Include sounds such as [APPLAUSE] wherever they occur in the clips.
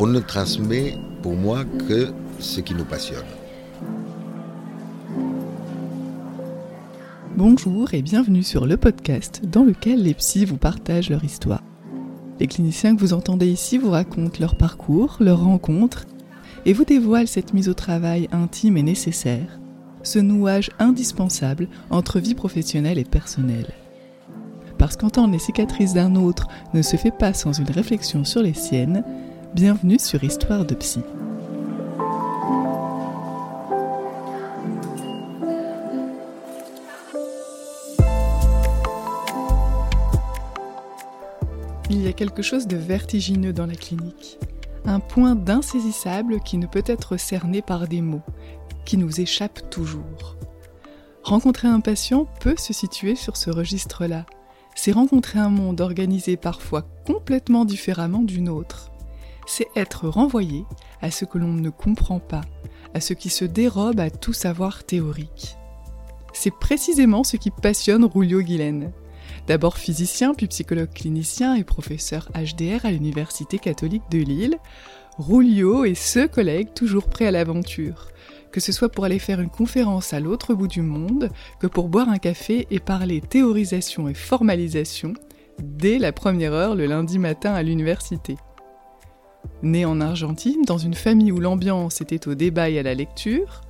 on ne transmet pour moi que ce qui nous passionne. Bonjour et bienvenue sur le podcast dans lequel les psys vous partagent leur histoire. Les cliniciens que vous entendez ici vous racontent leur parcours, leurs rencontres et vous dévoilent cette mise au travail intime et nécessaire, ce nouage indispensable entre vie professionnelle et personnelle. Parce qu'entendre les cicatrices d'un autre ne se fait pas sans une réflexion sur les siennes, bienvenue sur Histoire de Psy. Il y a quelque chose de vertigineux dans la clinique, un point d'insaisissable qui ne peut être cerné par des mots, qui nous échappe toujours. Rencontrer un patient peut se situer sur ce registre-là. C'est rencontrer un monde organisé parfois complètement différemment d'une autre. C'est être renvoyé à ce que l'on ne comprend pas, à ce qui se dérobe à tout savoir théorique. C'est précisément ce qui passionne Rulio Guilaine. D'abord physicien, puis psychologue clinicien et professeur HDR à l'Université catholique de Lille, Rulio est ce collègue toujours prêt à l'aventure, que ce soit pour aller faire une conférence à l'autre bout du monde, que pour boire un café et parler théorisation et formalisation dès la première heure le lundi matin à l'université. Né en Argentine, dans une famille où l'ambiance était au débat et à la lecture,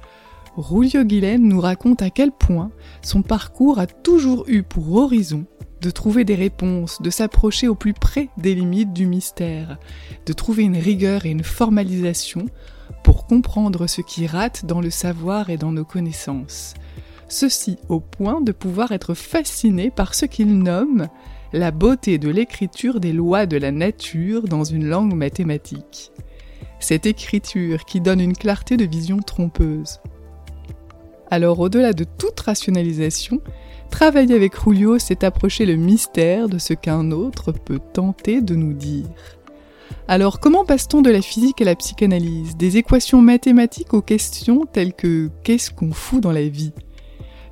Rulio Guilaine nous raconte à quel point son parcours a toujours eu pour horizon de trouver des réponses, de s'approcher au plus près des limites du mystère, de trouver une rigueur et une formalisation pour comprendre ce qui rate dans le savoir et dans nos connaissances. Ceci au point de pouvoir être fasciné par ce qu'il nomme la beauté de l'écriture des lois de la nature dans une langue mathématique. Cette écriture qui donne une clarté de vision trompeuse. Alors au-delà de toute rationalisation, travailler avec Rulio, c'est approcher le mystère de ce qu'un autre peut tenter de nous dire. Alors comment passe-t-on de la physique à la psychanalyse, des équations mathématiques aux questions telles que qu'est-ce qu'on fout dans la vie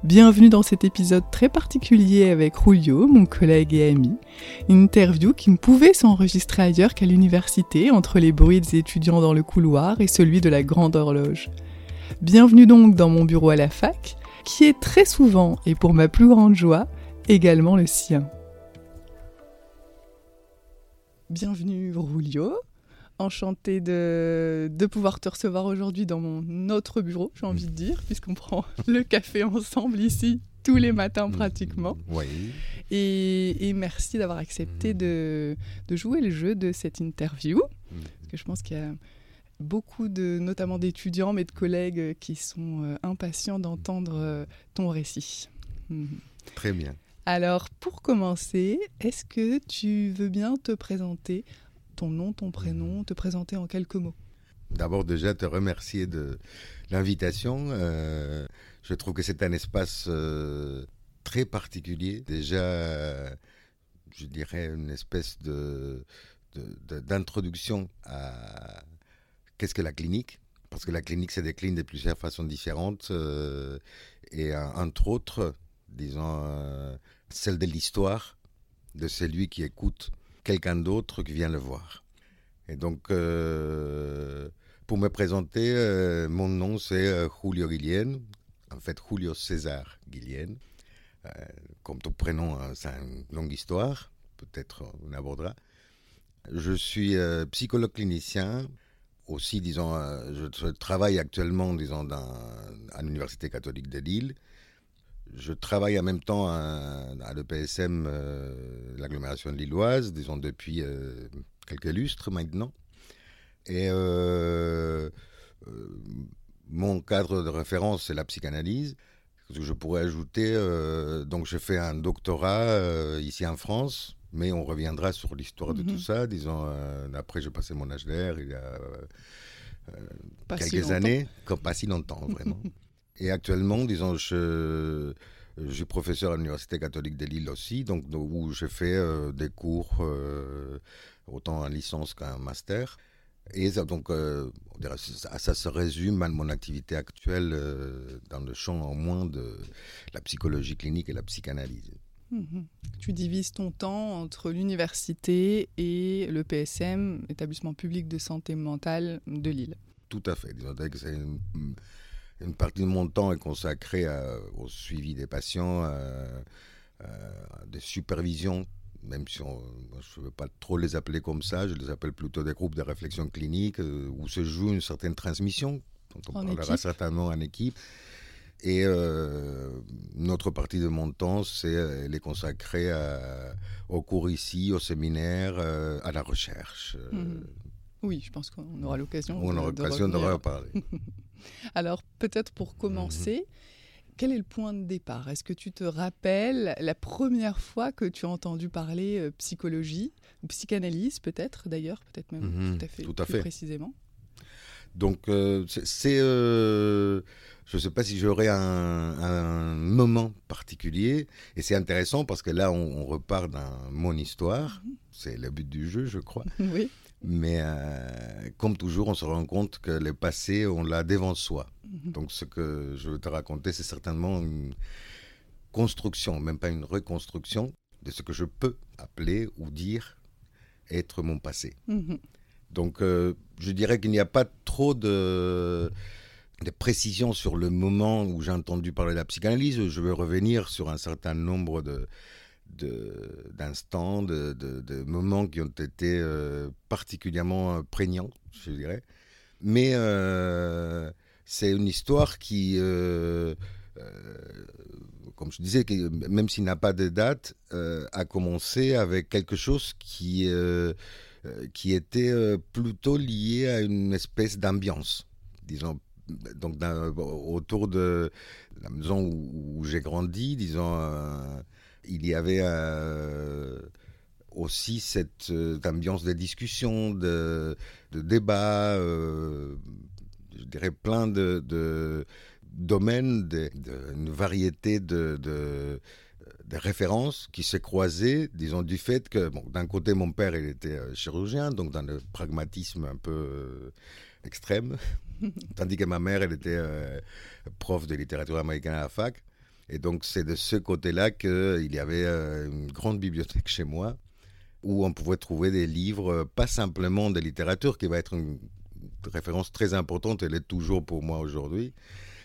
Bienvenue dans cet épisode très particulier avec Rulio, mon collègue et ami. Une interview qui ne pouvait s'enregistrer ailleurs qu'à l'université, entre les bruits des étudiants dans le couloir et celui de la grande horloge. Bienvenue donc dans mon bureau à la fac, qui est très souvent, et pour ma plus grande joie, également le sien. Bienvenue Rulio, enchanté de, de pouvoir te recevoir aujourd'hui dans mon autre bureau, j'ai envie de dire, puisqu'on prend [LAUGHS] le café ensemble ici tous les matins pratiquement. Oui. Et, et merci d'avoir accepté de, de jouer le jeu de cette interview, parce que je pense qu'il y a beaucoup de, notamment d'étudiants, mais de collègues qui sont euh, impatients d'entendre euh, ton récit. Mhm. Très bien. Alors, pour commencer, est-ce que tu veux bien te présenter ton nom, ton prénom, te présenter en quelques mots D'abord, déjà, te remercier de l'invitation. Euh, je trouve que c'est un espace euh, très particulier. Déjà, euh, je dirais une espèce de d'introduction à qu'est-ce que la clinique? Parce que la clinique se décline de plusieurs façons différentes. euh, et entre autres, disons, celle de l'histoire de celui qui écoute quelqu'un d'autre qui vient le voir. Et donc, euh, pour me présenter, euh, mon nom c'est euh, Julio Guillén, en fait Julio César Guillén. Comme ton prénom, hein, c'est une longue histoire, peut-être on abordera. Je suis psychologue clinicien, aussi, disons, je, travaille actuellement, disons, à l'Université catholique de Lille. Je travaille en même temps à, à l'EPSM, euh, l'agglomération lilloise, disons, depuis euh, quelques lustres maintenant. Et euh, mon cadre de référence, c'est la psychanalyse. Ce que Je pourrais ajouter, donc je fais un doctorat ici en France, mais on reviendra sur l'histoire de Mhm. tout ça. Disons, après j'ai passé mon HDR il y a si quelques années, comme pas si longtemps vraiment. [LAUGHS] Et actuellement, disons, je, je suis professeur à l'Université catholique de Lille aussi, donc où je fais euh, des cours euh, autant en licence qu'en master. Et ça, donc, euh, on dirait, ça, ça se résume à mon activité actuelle dans le champ au moins de la psychologie clinique et la psychanalyse. Mhm. Tu divises ton temps entre l'université et le PSM, établissement public de santé mentale de Lille. Tout à fait. C'est une, partie de mon temps est consacrée au suivi des patients, euh, des supervisions même si on, je ne veux pas trop les appeler comme ça, je les appelle plutôt des groupes de réflexion clinique euh, où se joue une certaine transmission, dont on parlera certainement en équipe. Et euh, notre partie de mon temps, c'est euh, les consacrer au cours ici, au séminaire, à la recherche. Mhm. Oui, je pense qu'on aura l'occasion. On aura l'occasion de, reparler. [LAUGHS] Alors, peut-être pour commencer, mhm. Quel est le point de départ? Est-ce que tu te rappelles la première fois que tu as entendu parler euh, psychologie ou psychanalyse peut-être d'ailleurs, peut-être même mhm, tout à fait, tout à fait. précisément? Donc euh, c'est, euh, je ne sais pas si j'aurais un, moment particulier et c'est intéressant parce que là on, repart dans mon histoire, mhm. c'est le but du jeu je crois. [LAUGHS] oui. Mais euh, comme toujours, on se rend compte que le passé, on l'a devant soi. Mhm. Donc ce que je veux te raconter, c'est certainement une construction, même pas une reconstruction, de ce que je peux appeler ou dire être mon passé. Mhm. Donc euh, je dirais qu'il n'y a pas trop de, de précision sur le moment où j'ai entendu parler de la psychanalyse. Je veux revenir sur un certain nombre de, d'instants, de, de, moments qui ont été euh, particulièrement prégnants, je dirais. Mais euh, c'est une histoire qui, euh, comme je disais, même s'il n'a pas de date, a commencé avec quelque chose qui, qui était plutôt lié à une espèce d'ambiance, disons. Donc, autour de la maison où j'ai grandi, disons, il y avait euh, aussi cette euh, ambiance de discussion, de, débat, euh, je dirais plein de, domaines, de, une variété de, références qui se croisaient, disons, du fait que, d'un côté, mon père, il était chirurgien, donc dans le pragmatisme un peu extrême, [LAUGHS] tandis que ma mère, elle était prof de littérature américaine à la fac. Et donc c'est de ce côté-là qu'il y avait euh, une grande bibliothèque chez moi où on pouvait trouver des livres, euh, pas simplement de littérature, qui va être une référence très importante, elle est toujours pour moi aujourd'hui,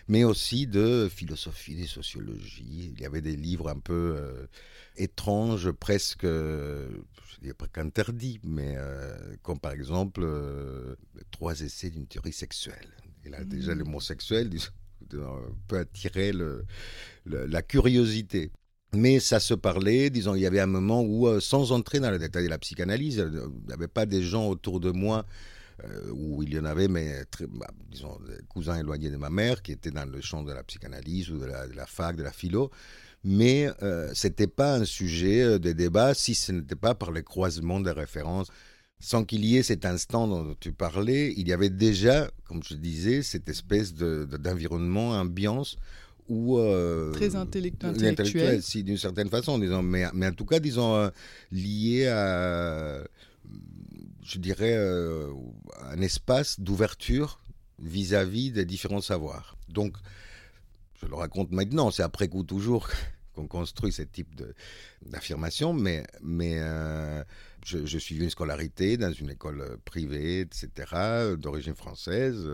mais aussi de philosophie, de sociologie. Il y avait des livres un peu euh, étranges, presque, je dirais pas qu'interdits, mais comme par exemple Trois essais d'une théorie sexuelle. Il a déjà le mmh. mot sexuel, peut attirer la curiosité. Mais ça se parlait, disons, il y avait un moment où, euh, sans entrer dans le détail de la psychanalyse, il n'y avait pas des gens autour de moi euh, où il y en avait, mais bah, disons, des cousins éloignés de ma mère qui étaient dans le champ de la psychanalyse ou de la, fac, de la philo. Mais euh, ce n'était pas un sujet de débat si ce n'était pas par le croisement des références sans qu'il y ait cet instant dont tu parlais, il y avait déjà, comme je disais, cette espèce d'environnement, ambiance où... Euh, Très intellectuel. si, d'une certaine façon, disons, mais, mais en tout cas, disons, euh, lié à, je dirais, euh, un espace d'ouverture vis-à-vis des différents savoirs. Donc, je le raconte maintenant, c'est après coup toujours [LAUGHS] qu'on construit ce type d'affirmation, mais, mais euh, je, je suivis une scolarité dans une école privée, etc., d'origine française.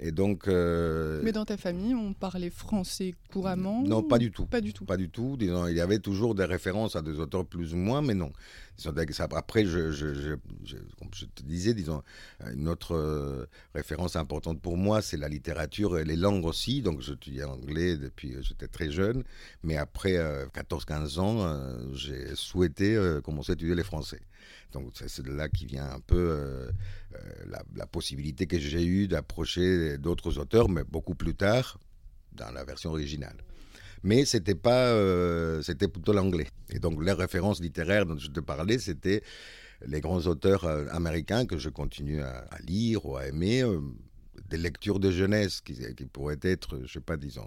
Et donc. Euh, Mais dans ta famille, on parlait français couramment Non, pas du tout. Pas du tout. Pas du tout. Disons, il y avait toujours des références à des auteurs plus ou moins, mais non. Après, je, je, comme je te disais, disons, une autre euh, référence importante pour moi, c'est la littérature et les langues aussi. Donc, j'étudiais anglais depuis j'étais très jeune. Mais après 14-15 euh, ans, j'ai souhaité commencer à étudier les français. Donc c'est de là qui vient un peu euh, euh, la, possibilité que j'ai eue d'approcher d'autres auteurs, mais beaucoup plus tard, dans la version originale. Mais c'était pas, euh, c'était plutôt l'anglais. Et donc les références littéraires dont je te parlais, c'était les grands auteurs américains que je continue à, lire ou à aimer, des lectures de jeunesse qui, qui, pourraient être, je sais pas, disons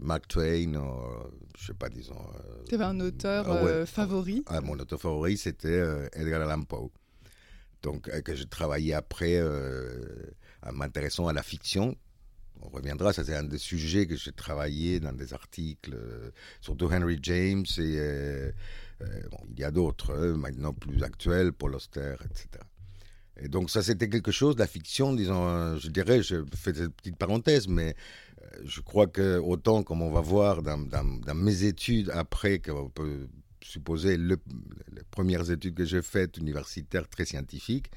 Mark Twain, ou, je sais pas, disons. Euh, tu avais un auteur ah euh, favori ah, Mon auteur favori, c'était euh, Edgar Allan Poe. Donc, que je travaillais après en m'intéressant à la fiction, on reviendra, ça c'est un des sujets que j'ai travaillé dans des articles, surtout Henry James, et il y a d'autres, maintenant plus actuels, Paul Auster, etc. Et donc ça c'était quelque chose, la fiction, disons, je dirais, je fais cette petite parenthèse, mais je crois que autant comme on va voir dans, dans, mes études après, qu'on peut supposer les premières études que j'ai faites universitaires très scientifiques,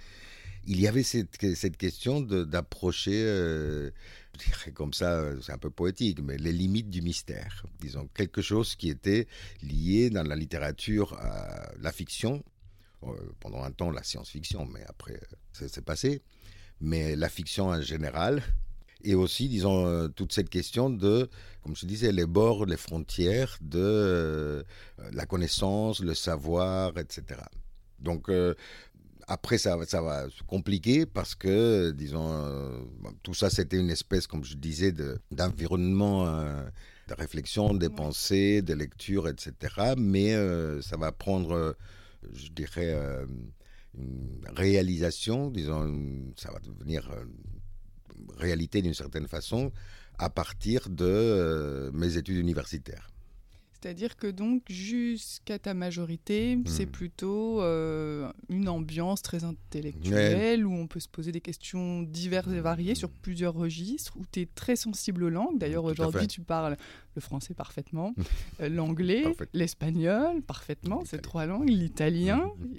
il y avait cette, cette question d'approcher, euh, je dirais comme ça, c'est un peu poétique, mais les limites du mystère. Disons, quelque chose qui était lié dans la littérature à la fiction, euh, pendant un temps la science-fiction, mais après, c'est passé. Mais la fiction en général, et aussi, disons, euh, toute cette question de, comme je disais, les bords, les frontières de euh, la connaissance, le savoir, etc. Donc, euh, après, ça, ça va se compliquer parce que, disons, tout ça, c'était une espèce, comme je disais, d'environnement de, réflexion, des pensées, des lectures, etc. Mais ça va prendre, je dirais, une réalisation, disons, ça va devenir réalité d'une certaine façon à partir de euh, mes études universitaires. C'est-à-dire que donc jusqu'à ta majorité, c'est hmm. plutôt euh, une ambiance très intellectuelle où on peut se poser des questions diverses et variées sur plusieurs registres, où tu es très sensible aux langues. D'ailleurs, aujourd'hui, tu parles le français parfaitement, [LAUGHS] euh, l'anglais, l'espagnol parfaitement, ces trois langues, l'italien. Hmm.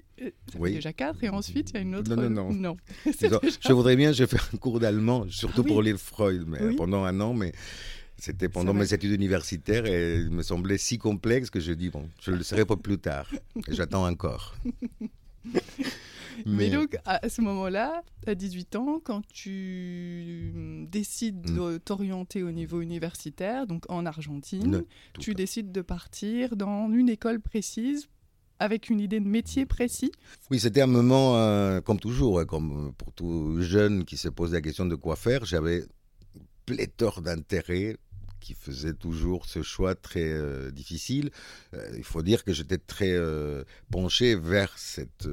Ça oui. déjà quatre, et ensuite il y a une autre. Non, non, non. [LAUGHS] Je voudrais bien, j'ai fait un cours d'allemand, surtout ah pour lire Freud, mais pendant un an, mais c'était pendant mes études universitaires et il me semblait si complexe que je dis, bon, je le serai pas plus tard. J'attends encore. Mais... donc, à ce moment-là, à 18 ans, quand tu décides mm. de t'orienter au niveau universitaire, donc en Argentine, tu décides de partir dans une école précise avec une idée de métier précis Oui, c'était un moment, euh, comme toujours, comme pour tout jeune qui se pose la question de quoi faire, j'avais pléthore d'intérêts faisait toujours ce choix très euh, difficile. Euh, il faut dire que j'étais très euh, penché vers cette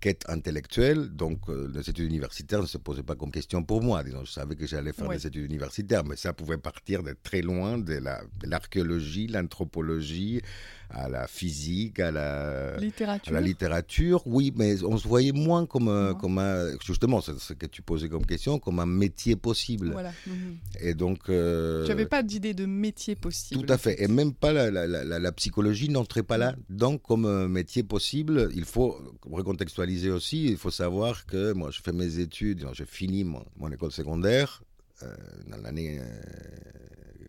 quête intellectuelle, donc les études universitaires ne se posaient pas comme question pour moi. Disons, je savais que j'allais faire des études universitaires, mais ça pouvait partir de très loin de l'archéologie, la, l'anthropologie, à la physique, à la littérature. la littérature. Oui, mais on se voyait moins comme, un, comme un, justement, ce que tu posais comme question, comme un métier possible. Voilà. Mhm. Et donc. Euh, tu n'avais pas d'idée de métier possible. Tout à fait. Et même pas la, la, la, psychologie n'entrait pas là. Donc, comme métier possible, il faut recontextualiser aussi. Il faut savoir que moi, je fais mes études, je finis mon, mon école secondaire euh, dans l'année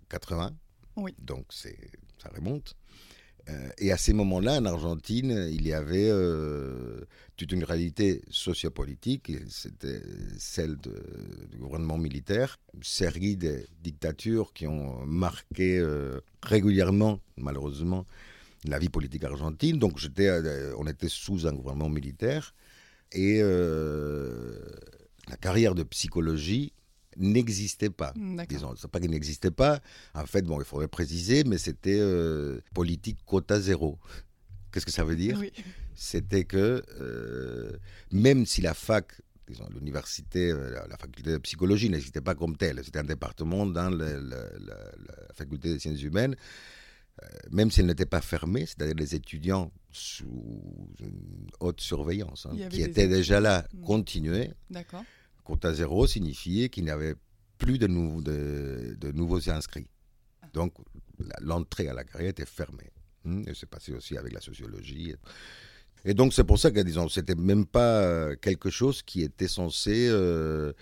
80. Euh, oui. Donc, ça remonte. Euh, et à ces moments-là, en Argentine, il y avait euh, toute une réalité sociopolitique, c'était celle du gouvernement militaire, une série de dictatures qui ont marqué euh, régulièrement, malheureusement, la vie politique argentine. Donc on était sous un gouvernement militaire. Et la carrière de psychologie n'existait pas. Disons, c'est pas qu'il n'existait pas. En fait, bon, il faudrait préciser, mais c'était euh, politique quota zéro. Qu'est-ce que ça veut dire? C'était que euh, même si la fac, disons, l'université, euh, la, faculté de psychologie n'existait pas comme telle, c'était un département dans la, faculté des sciences humaines, même si elle n'était pas fermée, c'est-à-dire les étudiants sous une haute surveillance, hein, qui étaient déjà là, hmm. continuaient. D'accord quota zéro signifiait qu'il n'y avait plus de, de, nouveaux inscrits. Ah. Donc, l'entrée à la carrière était fermée. Hmm, et c'est passé aussi avec la sociologie. Et donc, c'est pour ça que, disons, c'était même pas euh, quelque chose qui était censé euh,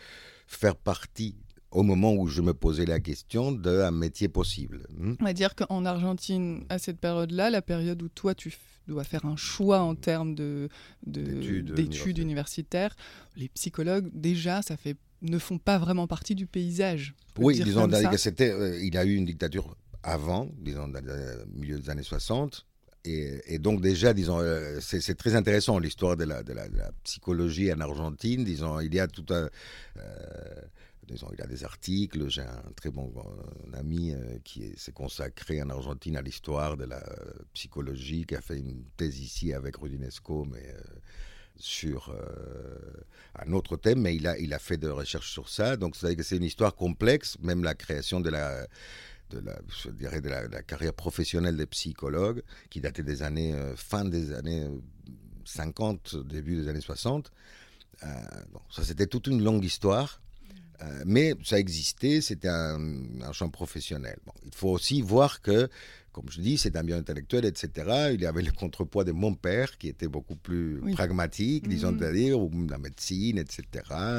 faire partie au moment où je me posais la question d'un métier possible. Hmm. On va dire qu'en Argentine, à cette période-là, la période où toi tu dois faire un choix en termes de, d'études universitaires, les psychologues, déjà, ça fait, ne font pas vraiment partie du paysage. Oui, disons, c'était, euh, il y a eu une dictature avant, disons, dans le milieu des années 60. Et, donc déjà, disons, euh, c'est, très intéressant l'histoire de la, de, la, psychologie en Argentine. Disons, il y a tout un... Euh, il a des articles. J'ai un très bon euh, ami euh, qui s'est consacré en Argentine à l'histoire de la psychologie, qui a fait une thèse ici avec Rudinesco, mais sur un autre thème, mais il a, il a fait de recherches sur ça. Donc, c'est une histoire complexe, même la création de la, de la, je dirais de la, carrière professionnelle des psychologues, qui datait des années, fin des années 50, début des années 60. bon, ça, c'était toute une longue histoire. Euh, mais ça existait, c'était un, champ professionnel. Bon, il faut aussi voir que, comme je dis, c'est un bien intellectuel, etc. Il y avait le contrepoids de mon père, qui était beaucoup plus pragmatique, disons, mmh. c'est-à-dire la médecine, etc.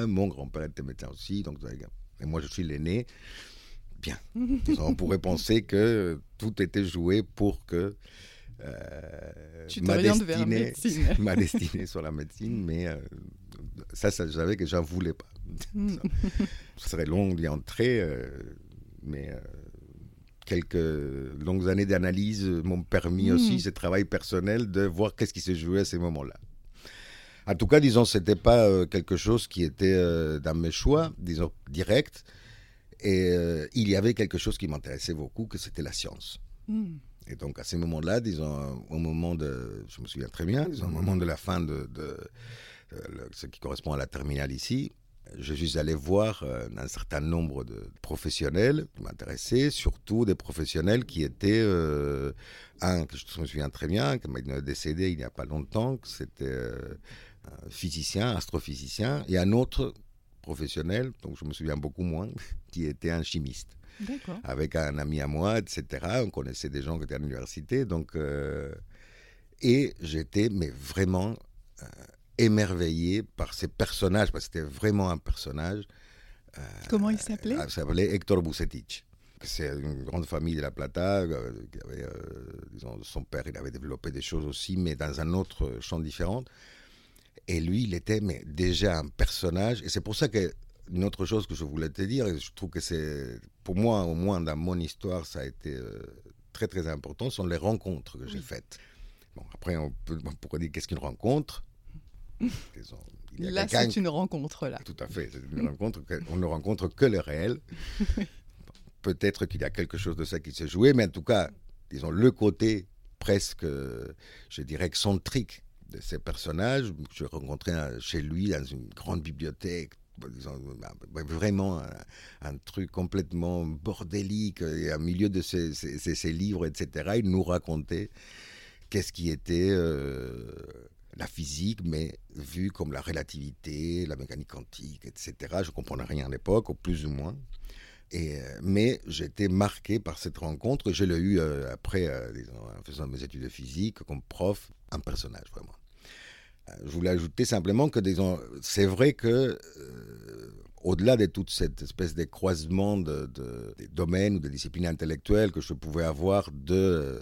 Mon grand-père était médecin aussi, donc, et moi je suis l'aîné. Bien, on pourrait penser que tout était joué pour que euh, [LAUGHS] ma, destinée, ma destinée sur la médecine, mais euh, ça, ça, je savais que j'en voulais pas. Ça, serait long d'y entrer, euh, mais quelques longues années d'analyse m'ont permis aussi, hmm. ce travail personnel, de voir qu'est-ce qui se jouait à ces moments-là. En tout cas, disons, c'était pas quelque chose qui était dans mes choix, disons, direct. Et il y avait quelque chose qui m'intéressait beaucoup, que c'était la science. Hmm. Et donc, à ce moment-là, disons, au moment de, je me souviens très bien, disons, au moment de la fin de, de, ce qui correspond à la terminale ici, je suis allé voir euh, un certain nombre de professionnels qui m'intéressaient, surtout des professionnels qui étaient, euh, un que je me souviens très bien, qui m'a décédé il n'y a pas longtemps, c'était euh, un physicien, astrophysicien, et un autre professionnel, donc je me souviens beaucoup moins, [LAUGHS] qui était un chimiste avec un ami à moi, etc. On connaissait des gens qui étaient à l'université. Donc, euh, et j'étais mais vraiment émerveillé par ces personnages, parce que c'était vraiment un personnage. Euh, Comment il s'appelait? Il s'appelait Hector Bucetich. C'est une grande famille de La Plata. disons, son père, il avait développé des choses aussi, mais dans un autre champ différent. Et lui, il était mais déjà un personnage. Et c'est pour ça que une autre chose que je voulais te dire, et je trouve que c'est, pour moi, au moins dans mon histoire, ça a été euh, très très important, sont les rencontres que j'ai faites. Bon, après, on, peut, pourrait dire qu'est-ce qu'une rencontre? Là, c'est une rencontre, là. Tout à fait, c'est une rencontre, on ne rencontre que le réel. [LAUGHS] Peut-être qu'il y a quelque chose de ça qui s'est joué, mais en tout cas, disons, le côté presque, je dirais, excentrique de ces personnages. Je rencontrais chez lui dans une grande bibliothèque bah, vraiment un, truc complètement bordélique, et au milieu de ces, livres, etc. Il nous racontait qu'est-ce qui était euh, la physique, mais vu comme la relativité, la mécanique quantique, etc. Je ne comprenais rien à l'époque, ou plus ou moins. Euh, mais j'étais marqué par cette rencontre. Je l'ai eu euh, après, en faisant mes études de physique, comme prof, un personnage vraiment. Je voulais ajouter simplement que c'est vrai que euh, au-delà de toute cette espèce de croisement de, des domaines ou de disciplines intellectuelles que je pouvais avoir de euh,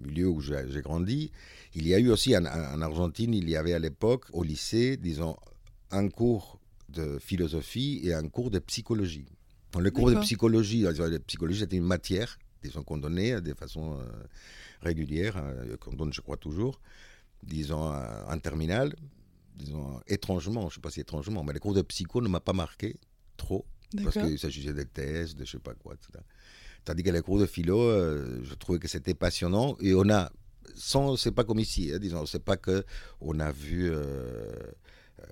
milieu où j'ai grandi, il y a eu aussi en, Argentine, il y avait à l'époque au lycée, disons, un cours de philosophie et un cours de psychologie. le cours de psychologie, la psychologie c'était une matière, disons qu'on donnait de façon euh, régulière, qu'on donne je crois toujours disons, en terminale, disons, étrangement, je ne sais pas si étrangement, mais les cours de psycho ne m'a pas marqué trop, parce qu'il s'agissait des thèses, de je sais pas quoi, etc. Tandis que les cours de philo, euh, je trouvais que c'était passionnant, et on a, sans, c'est pas comme ici, hein, disons, c'est pas que on a vu... Euh,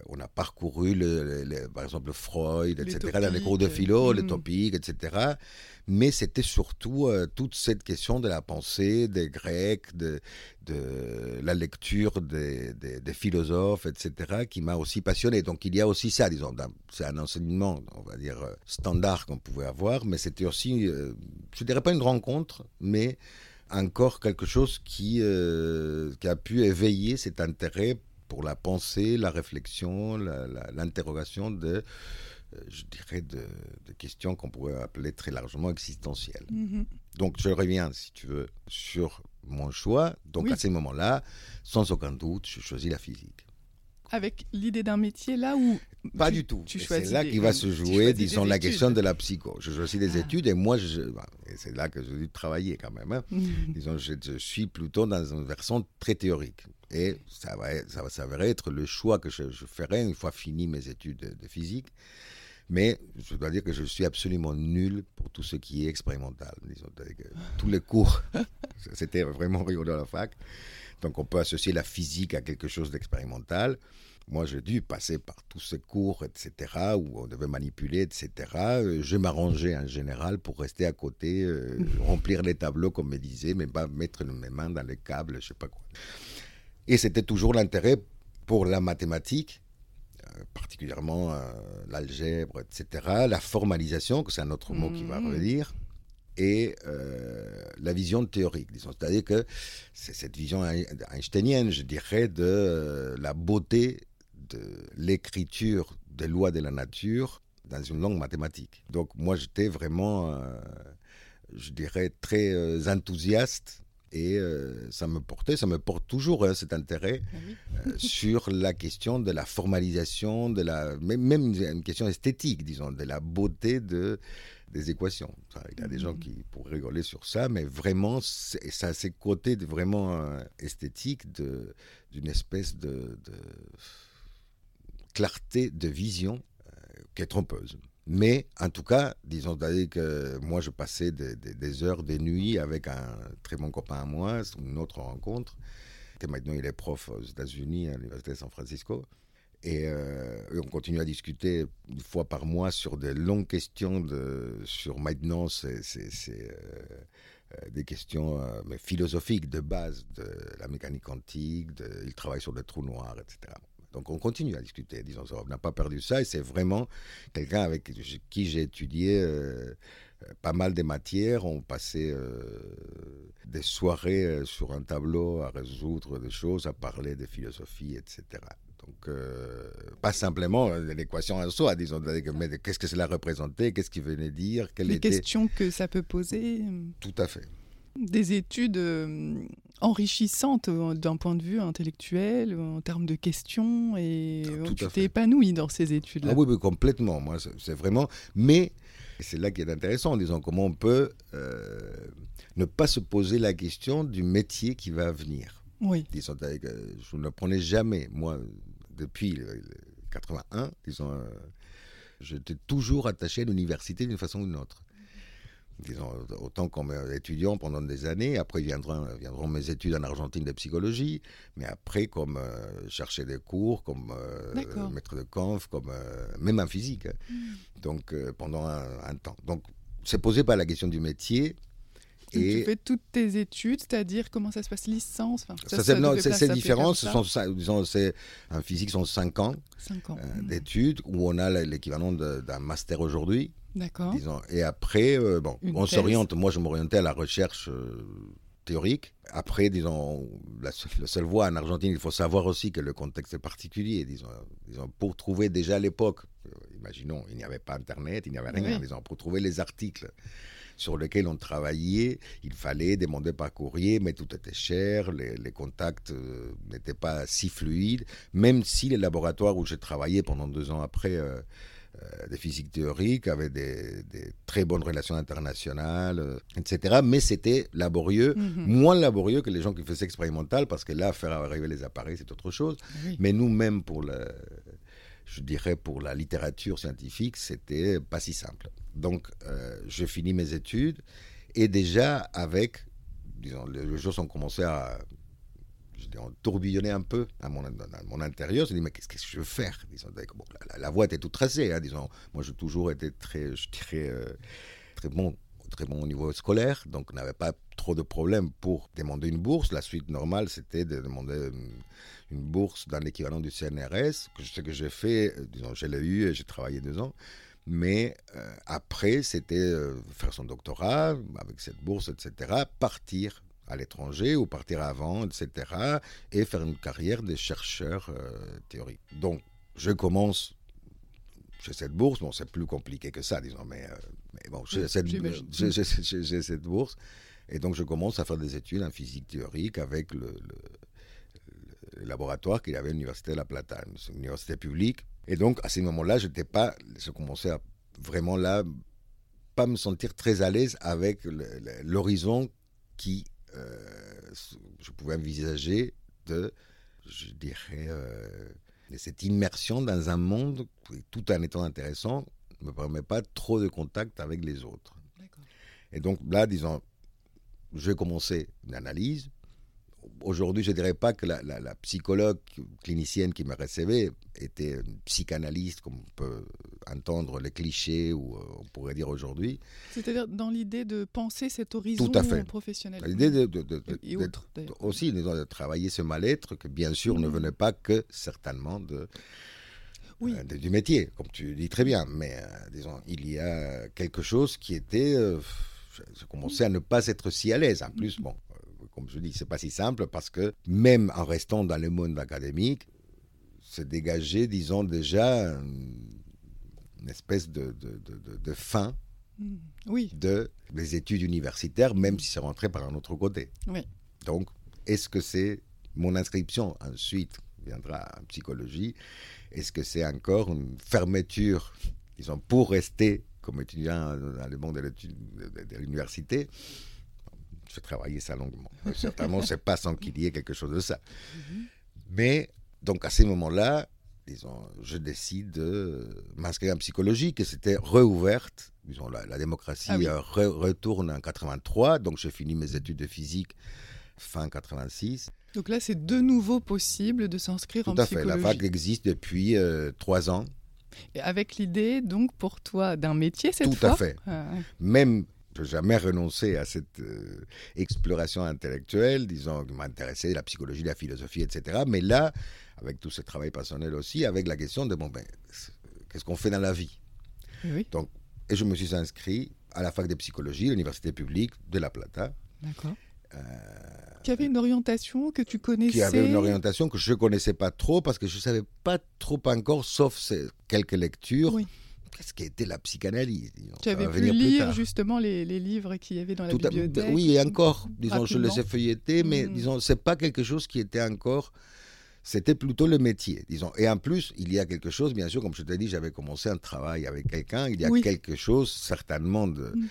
on a parcouru, le, par exemple, Freud, etc., dans les cours de philo, les mm. topiques, etc. Mais c'était surtout euh, toute cette question de la pensée des Grecs, de, de la lecture des, des, philosophes, etc., qui m'a aussi passionné. Donc il y a aussi ça, disons, c'est un enseignement, on va dire, euh, standard qu'on pouvait avoir, mais c'était aussi, je ne dirais pas une rencontre, mais encore quelque chose qui, qui a pu éveiller cet intérêt pour la pensée, la réflexion, l'interrogation de, euh, je dirais, de, questions qu'on pourrait appeler très largement existentielles. Mm-hmm. Donc, je reviens, si tu veux, sur mon choix. Donc, à ces moments-là, sans aucun doute, je choisis la physique. Avec l'idée d'un métier là où Pas du tout. C'est là qu'il va se jouer, disons, la question de la psycho. Je choisis des ah. études et moi, c'est là que je dû travailler quand même. Hein. [LAUGHS] disons, je, je, suis plutôt dans une version très théorique. Et ça va, ça va s'avérer être le choix que je, ferai une fois fini mes études de, physique. Mais je dois dire que je suis absolument nul pour tout ce qui est expérimental. Disons, tous les cours, [LAUGHS] c'était vraiment rigolo à la fac. Donc on peut associer la physique à quelque chose d'expérimental. Moi, j'ai dû passer par tous ces cours, etc., où on devait manipuler, etc. Euh, je m'arrangeais en général pour rester à côté, euh, [LAUGHS] remplir les tableaux, comme me disait, mais pas mettre mes mains dans les câbles, je sais pas quoi. Et c'était toujours l'intérêt pour la mathématique, euh, particulièrement l'algèbre, etc., la formalisation, que c'est un autre mot qui va mmh. revenir, et la vision théorique, disons. C'est-à-dire que c'est cette vision einsteinienne, je dirais, de la beauté de l'écriture des lois de la nature dans une langue mathématique. Donc moi j'étais vraiment, euh, je dirais, très euh, enthousiaste et euh, ça me portait, ça me porte toujours hein, cet intérêt ah [LAUGHS] sur la question de la formalisation, de la, même une question esthétique, disons, de la beauté de, des équations. il y a des gens mmh. qui pourraient rigoler sur ça, mais vraiment, ça a ces côtés de, vraiment esthétiques d'une espèce de clarté de vision euh, qui est trompeuse. Mais en tout cas, disons que moi, je passais des, heures, des nuits avec un très bon copain à moi, une autre rencontre. Et maintenant, il est prof aux États-Unis, à l'Université de San Francisco. Euh, et, on continue à discuter une fois par mois sur des longues questions de, sur maintenant, c'est euh, des questions philosophiques de base de la mécanique quantique. Il travaille sur le trou noir, etc. Donc on continue à discuter, disons. On n'a pas perdu ça et c'est vraiment quelqu'un avec qui j'ai étudié euh, euh, pas mal de matières. On passait euh, des soirées sur un tableau à résoudre des choses, à parler de philosophie, etc. Donc, pas simplement l'équation en soi, disons, mais qu'est-ce que cela représentait, qu'est-ce qu'il venait dire, quelles Les questions que ça peut poser. Tout à fait des études euh, enrichissantes euh, d'un point de vue intellectuel, en termes de questions, et ah, tu t'es épanoui dans ces études-là. Ah oui, complètement. Moi, c'est vraiment. Mais c'est là qui est intéressant, disons, comment on peut euh, ne pas se poser la question du métier qui va venir. Oui. Disons, je ne prenais jamais, moi, depuis 81, disons, j'étais toujours attaché à l'université d'une façon ou d'une autre disons, autant comme étudiant pendant des années. Après viendront, viendront mes études en Argentine de psychologie, mais après comme euh, chercher des cours, comme euh, maître de conf, comme euh, même en physique. Hmm. Donc pendant un, temps. Donc c'est posé pas la question du métier. Et tu fais toutes tes études, c'est-à-dire comment ça se passe, licence ça, C'est différent. Ce sont, disons, en physique, sont 5 ans, ans. Hmm. d'études où on a l'équivalent d'un master aujourd'hui. D'accord. Et après, euh, bon, on s'oriente. Moi, je m'orientais à la recherche euh, théorique. Après, disons, la, seule voie en Argentine, il faut savoir aussi que le contexte est particulier. Disons, disons pour trouver déjà à l'époque, euh, imaginons, il n'y avait pas Internet, il n'y avait rien. Disons, pour trouver les articles sur lesquels on travaillait, il fallait demander par courrier, mais tout était cher, les, contacts n'étaient pas si fluides, même si les laboratoires où j'ai travaillé pendant deux ans après euh, des physiques théoriques, avec des, très bonnes relations internationales, euh, etc. Mais c'était laborieux, mhm. moins laborieux que les gens qui faisaient expérimental, parce que là, faire arriver les appareils, c'est autre chose. Mais nous-mêmes, pour le, je dirais pour la littérature scientifique, c'était pas si simple. Donc, euh, je finis mes études et déjà avec, disons, les jours ont commencé à tourbillonnait un peu à mon, mon intérieur. Je me dis, mais qu'est-ce que je veux faire disons, la, voie était toute tracée. Hein, disons. Moi, j'ai toujours été très, je dirais, euh, très bon très bon au niveau scolaire, donc on n'avait pas trop de problèmes pour demander une bourse. La suite normale, c'était de demander une, bourse dans l'équivalent du CNRS, ce que j'ai fait, euh, disons, je l'ai eu et j'ai travaillé deux ans. Mais euh, après, c'était faire son doctorat avec cette bourse, etc., partir à l'étranger ou partir avant, etc. et faire une carrière de chercheur euh, théorique. Donc, je commence chez cette bourse. Bon, c'est plus compliqué que ça, disons, mais, euh, mais bon, j'ai cette, cette, bourse. Et donc, je commence à faire des études en physique théorique avec le, laboratoire qu'il avait à l'Université de La Plata, une université publique. Et donc, à ce moment-là, je n'étais pas, je commençais à vraiment là, pas me sentir très à l'aise avec l'horizon qui euh, je pouvais envisager de, je dirais, euh, cette immersion dans un monde tout en étant intéressant, ne me permet pas trop de contact avec les autres. Et donc là, disons, je vais commencer une analyse aujourd'hui, je ne dirais pas que la, psychologue clinicienne qui me recevait était une psychanalyste, comme on peut entendre les clichés, ou euh, on pourrait dire aujourd'hui. C'est-à-dire dans l'idée de penser cet horizon Tout à fait. professionnel. L'idée de, aussi de travailler ce mal-être, que bien sûr ne mm-hmm. venait pas que certainement de, oui. Euh, du métier, comme tu dis très bien. Mais euh, disons, il y a quelque chose qui était. je commençais à ne pas être si à l'aise. En plus, bon, comme je dis, c'est pas si simple parce que même en restant dans le monde académique, se dégageait, disons, déjà une espèce de, de, de, fin mm. oui. de les études universitaires, même si c'est rentré par un autre côté. Oui. Donc, est-ce que c'est mon inscription? Ensuite viendra en psychologie Est-ce que c'est encore une fermeture, disons, pour rester comme étudiant dans le monde de l'université? Je vais travailler ça longuement. Certainement, c'est pas sans qu'il y ait quelque chose de ça. Mais, donc, à ces moments-là, disons, je décide de m'inscrire en psychologie, que c'était réouverte. Disons, la, démocratie ah euh, retourne en 83, donc j'ai fini mes études de physique fin 86. Donc là, c'est de nouveau possible de s'inscrire en psychologie. Tout à fait. La fac existe depuis euh, trois ans. Et avec l'idée, donc, pour toi, d'un métier cette fois Tout à fait. Ah, Même n'ai jamais renoncé à cette euh, exploration intellectuelle, disons, qui m'intéressait, la psychologie, la philosophie, etc. Mais là, avec tout ce travail personnel aussi, avec la question de, bon, ben, qu'est-ce qu'on fait dans la vie? Oui. Donc, Et je me suis inscrit à la fac de psychologie, l'université publique de La Plata. D'accord. Euh, qui avait une orientation que tu connaissais? Qui avait une orientation que je ne connaissais pas trop parce que je ne savais pas trop encore, sauf quelques lectures. Oui ce qu'était la psychanalyse. Tu avais pu lire justement les, livres qu'il y avait dans la bibliothèque Oui, et encore, disons, je les ai feuilletés, mais hmm. disons, c'est pas quelque chose qui était encore. C'était plutôt le métier, disons. Et en plus, il y a quelque chose, bien sûr, comme je t'ai dit, j'avais commencé un travail avec quelqu'un. Il y a quelque chose, certainement, de, hmm.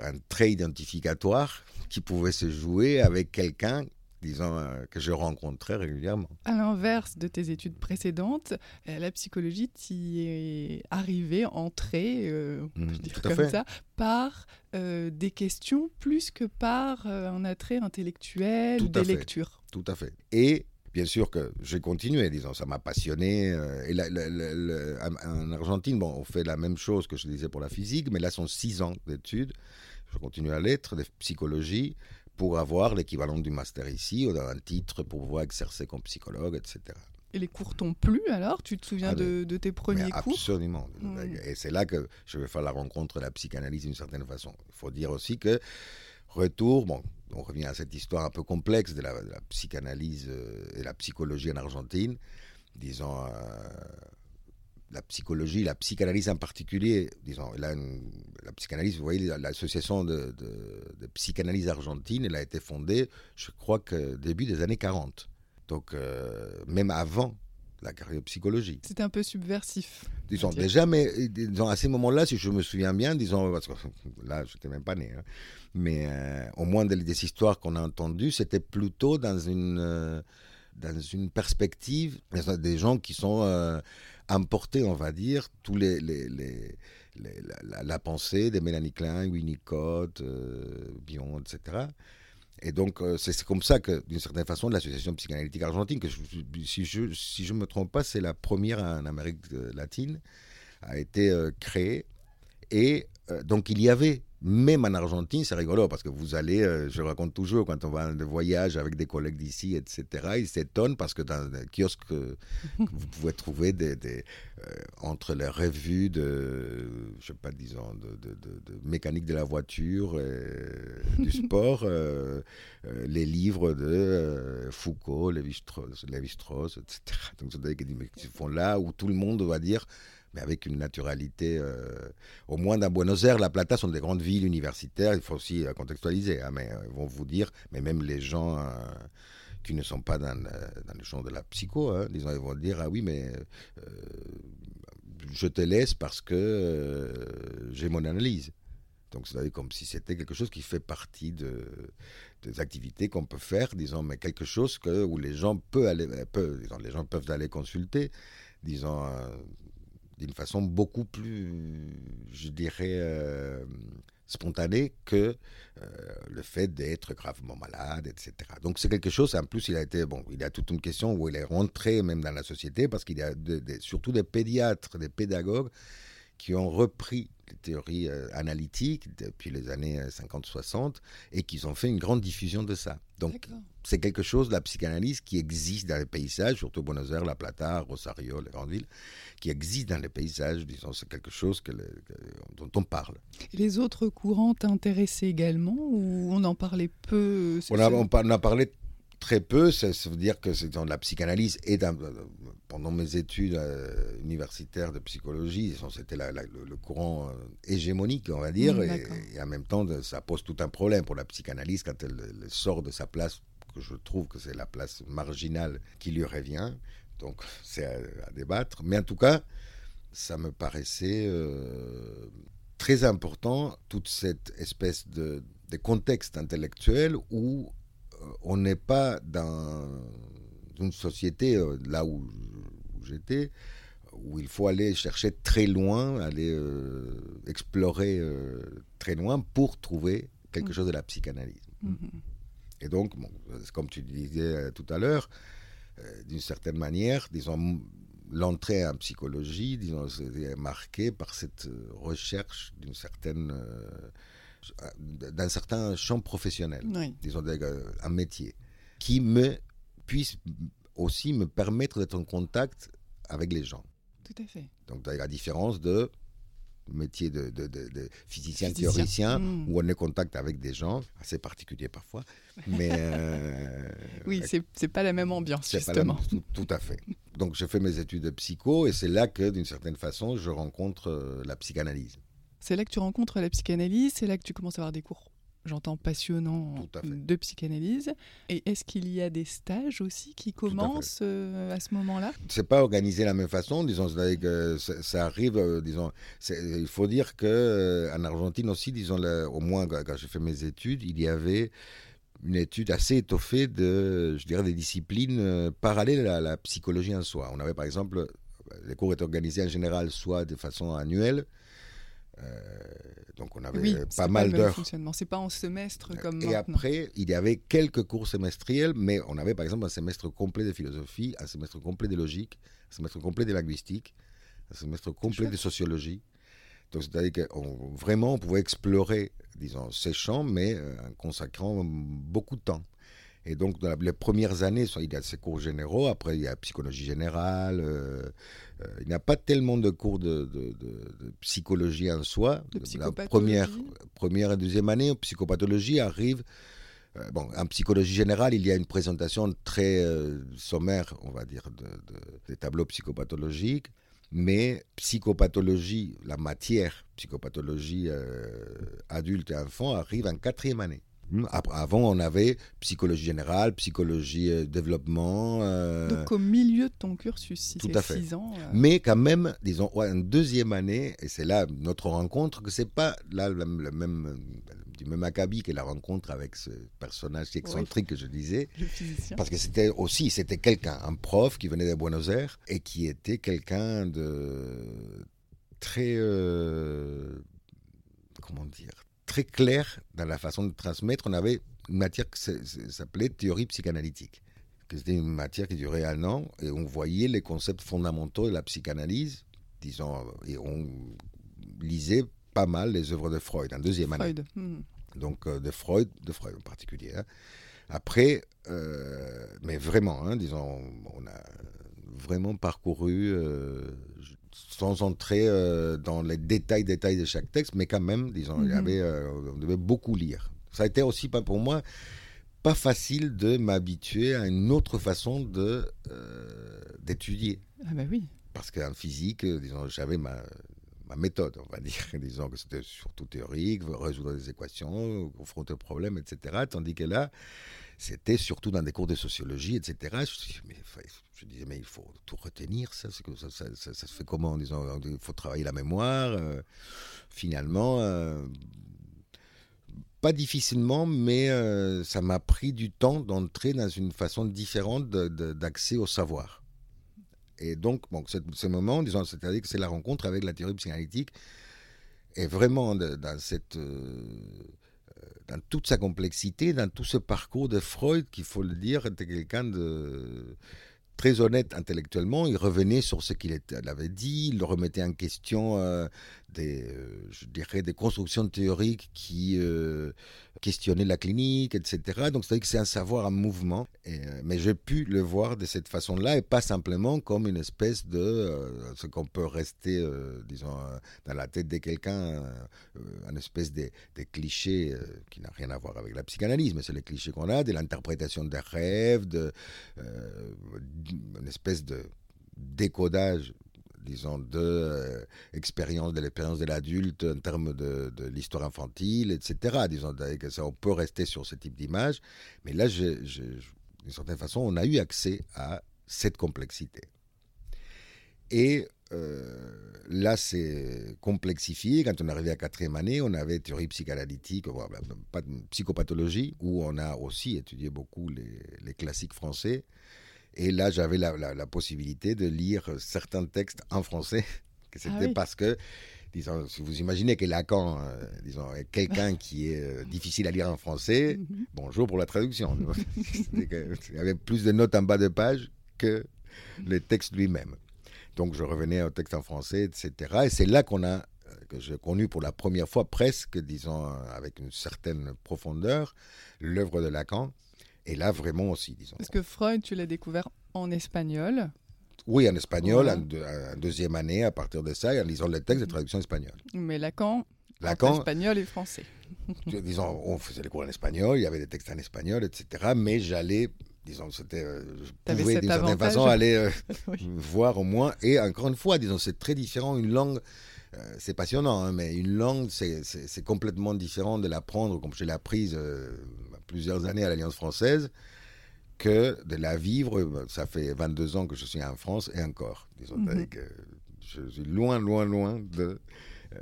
un trait identificatoire qui pouvait se jouer avec quelqu'un disons, euh, que je rencontrais régulièrement. À l'inverse de tes études précédentes, euh, la psychologie t'y est arrivée, entrée, euh, mmh, dire comme ça, par des questions plus que par un attrait intellectuel ou des lectures. Tout à fait. Et bien sûr que j'ai continué, disons, ça m'a passionné. et en Argentine, bon, on fait la même chose que je disais pour la physique, mais là, sont six ans d'études. Je continue à l'être, de psychologie pour avoir l'équivalent du master ici, ou un titre pour pouvoir exercer comme psychologue, etc. Et les cours t'ont plu alors? Tu te souviens de, tes premiers cours? Absolument. Hmm. Et c'est là que je vais faire la rencontre de la psychanalyse d'une certaine façon. Il faut dire aussi que, retour, bon, on revient à cette histoire un peu complexe de la, psychanalyse euh, et la psychologie en Argentine. Disons, euh, la psychologie, la psychanalyse en particulier, disons, la psychanalyse, vous voyez, l'association de, psychanalyse argentine, elle a été fondée, je crois que début des années 40. Donc, euh, même avant la carrière de psychologie. C'était un peu subversif. Disons, déjà, mais disons, à ces moments-là, si je me souviens bien, disons, parce que [LAUGHS] là, je n'étais même pas né, hein, mais euh, au moins des, des histoires qu'on a entendues, c'était plutôt dans une, euh, dans une perspective des gens qui sont importer, on va dire, tous les, la, pensée de Mélanie Klein, Winnicott, euh, Bion, etc. Et donc, euh, c'est comme ça que, d'une certaine façon, l'Association psychanalytique argentine, que si je ne si je me trompe pas, c'est la première en Amérique latine, a été euh, créée. Et donc, il y avait même en Argentine, c'est rigolo parce que vous allez, euh, je raconte toujours, quand on va en voyage avec des collègues d'ici, etc., ils s'étonnent parce que dans les kiosques, [LAUGHS] vous pouvez trouver des, euh, entre les revues de, je sais pas, disons, de, de, mécanique de la voiture, et [LAUGHS] du sport, euh, les livres de Foucault, Lévi-Strauss, etc. Donc, c'est des font là où tout le monde va dire mais avec une naturalité. Euh, au moins dans Buenos Aires, La Plata sont des grandes villes universitaires, il faut aussi euh, contextualiser, hein, mais euh, ils vont vous dire, mais même les gens qui ne sont pas dans, dans, le champ de la psycho, hein, ils vont dire, ah oui, mais je te laisse parce que j'ai mon analyse. Donc c'est comme si c'était quelque chose qui fait partie de, des activités qu'on peut faire, disons, mais quelque chose que, où les gens peuvent aller, disons, les gens peuvent aller consulter, disons, d'une façon beaucoup plus, je dirais, euh, spontané que euh, le fait d'être gravement malade, etc. Donc c'est quelque chose, en plus il a été, bon, il a toute une question où il est rentré même dans la société parce qu'il y a surtout des pédiatres, des pédagogues qui ont repris les théories euh, analytiques depuis les années 50-60 euh, et qui ont fait une grande diffusion de ça. Donc c'est quelque chose, la psychanalyse, qui existe dans les paysages, surtout Buenos Aires, La Plata, Rosario, les grandes villes, qui existe dans les paysages, disons, c'est quelque chose que dont on parle. les autres courants t'intéressaient également ou on en parlait peu on a, on a parlé très peu, ça, veut dire que c'est dans la psychanalyse et dans, pendant mes études euh, universitaires de psychologie, c'était le, courant euh, hégémonique, on va dire, mmh, et, en même temps, ça pose tout un problème pour la psychanalyse quand elle, sort de sa place, que je trouve que c'est la place marginale qui lui revient. Donc, [LAUGHS] c'est à, débattre. Mais en tout cas, ça me paraissait euh, très important, toute cette espèce de, de contexte intellectuel où on n'est pas dans une société, euh, là où, j'étais, où il faut aller chercher très loin, aller euh, explorer euh, très loin pour trouver quelque mm. chose de la psychanalyse. Mm-hmm. Et donc, comme tu disais tout à l'heure, d'une certaine manière, disons, l'entrée en psychologie, disons, est marquée par cette recherche d'une certaine d'un certain champ professionnel, disons un métier, qui me puisse aussi me permettre d'être en contact avec les gens. Tout à fait. Donc, la différence de métier de, de, physicien, théoricien, hmm. où on est en contact avec des gens, assez particuliers parfois, mais... Euh, [LAUGHS] oui, c'est n'est pas la même ambiance, justement. tout, à fait. Donc, je fais mes études de psycho, et c'est là que, d'une certaine façon, je rencontre euh, la psychanalyse. C'est là que tu rencontres la psychanalyse, c'est là que tu commences à avoir des cours, j'entends, passionnants de psychanalyse. Et est-ce qu'il y a des stages aussi qui commencent euh, à, ce moment-là? C'est pas organisé de la même façon, disons, que ça, arrive, euh, disons, il faut dire que euh, en Argentine aussi, disons, au moins quand j'ai fait mes études, il y avait une étude assez étoffée de, je dirais, des disciplines parallèles à la psychologie en soi. On avait par exemple, les cours étaient organisés en général soit de façon annuelle, donc on avait pas mal d'heures. C'est pas en semestre comme Et après, il y avait quelques cours semestriels, mais on avait par exemple un semestre complet de philosophie, un semestre complet de logique, un semestre complet de linguistique, un semestre complet de sociologie. Donc c'est-à-dire que vraiment on pouvait explorer, disons, ces champs, mais euh, en consacrant beaucoup de temps. Et donc, dans les premières années, il y a ces cours généraux, après il y a psychologie générale. Euh, euh, il n'y a pas tellement de cours de, psychologie en soi. La première, première et deuxième année, psychopathologie arrive. Euh, bon, en psychologie générale, il y a une présentation très sommaire, on va dire, des tableaux psychopathologiques. Mais psychopathologie, la matière psychopathologie adulte et enfant arrive en quatrième année. Avant, on avait psychologie générale, psychologie euh, développement. Euh, Donc au milieu de ton cursus, si c'est 6 ans. Euh. Mais quand même, disons, en deuxième année, et c'est là notre rencontre, que c'est pas là le, même du même acabit que la rencontre avec ce personnage excentrique que je disais. Parce que c'était aussi, c'était quelqu'un, un prof qui venait de Buenos Aires et qui était quelqu'un de très, comment dire, très clair dans la façon de transmettre. On avait une matière qui s'appelait théorie psychanalytique. C'était une matière qui durait un an et on voyait les concepts fondamentaux de la psychanalyse, disons, et on lisait pas mal les œuvres de Freud en deuxième année. Hmm. Donc euh, de Freud, de Freud en particulier. Hein. Après, euh, mais vraiment, hein, disons, on a vraiment parcouru, euh, sans entrer euh, dans les détails, détails de chaque texte, mais quand même, disons, il y mhm. avait, euh, on devait beaucoup lire. Ça a été aussi pas pour moi pas facile de m'habituer à une autre façon de euh, d'étudier. Ah bah oui. Parce qu'en physique, disons, j'avais ma, ma méthode, on va dire. [LAUGHS] Disons que c'était surtout théorique, résoudre des équations, confronter aux problèmes, etc. Tandis que là, c'était surtout dans des cours de sociologie, etc. Je, mais, je disais, mais il faut tout retenir, ça, ça, se fait comment en disant, il faut travailler la mémoire. Euh, finalement, euh, pas difficilement, mais euh, ça m'a pris du temps d'entrer dans une façon différente d'accès au savoir. Et donc, bon, ce, ce moment, disons, c'est-à-dire que c'est la rencontre avec la théorie psychanalytique Et vraiment, dans, cette, dans toute sa complexité, dans tout ce parcours de Freud, qu'il faut le dire, était quelqu'un de très honnête intellectuellement. Il revenait sur ce qu'il avait dit, il remettait en question des, euh, je dirais, des constructions théoriques qui euh, questionnaient la clinique, etc. Donc, c'est que c'est un savoir en mouvement. Euh, mais j'ai pu le voir de cette façon-là et pas simplement comme une espèce de ce qu'on peut rester, disons, dans la tête de quelqu'un, une espèce de, clichés qui n'a rien à voir avec la psychanalyse, mais c'est les clichés qu'on a, de l'interprétation des rêves, de, une espèce de décodage disons, de euh, de l'expérience de l'adulte en termes de, l'histoire infantile, etc. Disons, ça, on peut rester sur ce type d'image, mais là, d'une certaine façon, on a eu accès à cette complexité. Et euh, là, c'est complexifié. Quand on arrivé à quatrième année, on avait théorie psychanalytique, psychopathologie, où on a aussi étudié beaucoup les classiques français. Et là, j'avais la, possibilité de lire certains textes en français. [LAUGHS] C'était ah parce que, disons, si vous imaginez que Lacan, euh, disons, est quelqu'un qui est euh, difficile à lire en français, [LAUGHS] mhm. bonjour pour la traduction. [LAUGHS] Il y avait plus de notes en bas de page que le texte lui-même. Donc, je revenais au texte en français, etc. Et c'est là qu'on a euh, que j'ai connu pour la première fois presque, disons, avec une certaine profondeur, l'œuvre de Lacan. Et là, vraiment aussi, disons. Parce que Freud, tu l'as découvert en espagnol. Oui, en espagnol, en, deuxième année, à partir de ça, et en lisant les textes de traduction espagnole. Mais Lacan, Lacan espagnol et français. [LAUGHS] disons, on faisait les cours en espagnol, il y avait des textes en espagnol, etc. Mais j'allais, disons, c'était, euh, je pouvais d'une certaine façon aller euh, [LAUGHS] voir au moins. Et encore une fois, disons, c'est très différent. Une langue, euh, c'est passionnant, hein, mais une langue, c'est complètement différent de l'apprendre comme je l'ai apprise plusieurs années à l'Alliance française que de la vivre. Ça fait 22 ans que je suis en France et encore. Disons que je suis loin, loin, loin de euh,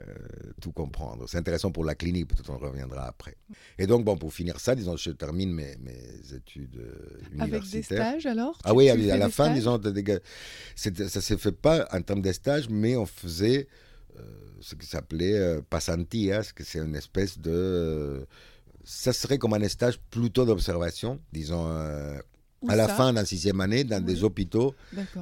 tout comprendre. C'est intéressant pour la clinique, peut-être on reviendra après. Et donc, bon, pour finir ça, disons, je termine mes, mes études universitaires. Euh, Avec des stages alors Ah oui, à, la fin, disons, ça ne s'est fait pas en termes de stages, mais on faisait euh, ce qui s'appelait passantias, que c'est une espèce de ça serait comme un stage plutôt d'observation, disons, euh, à la fin d'un sixième année, dans des hôpitaux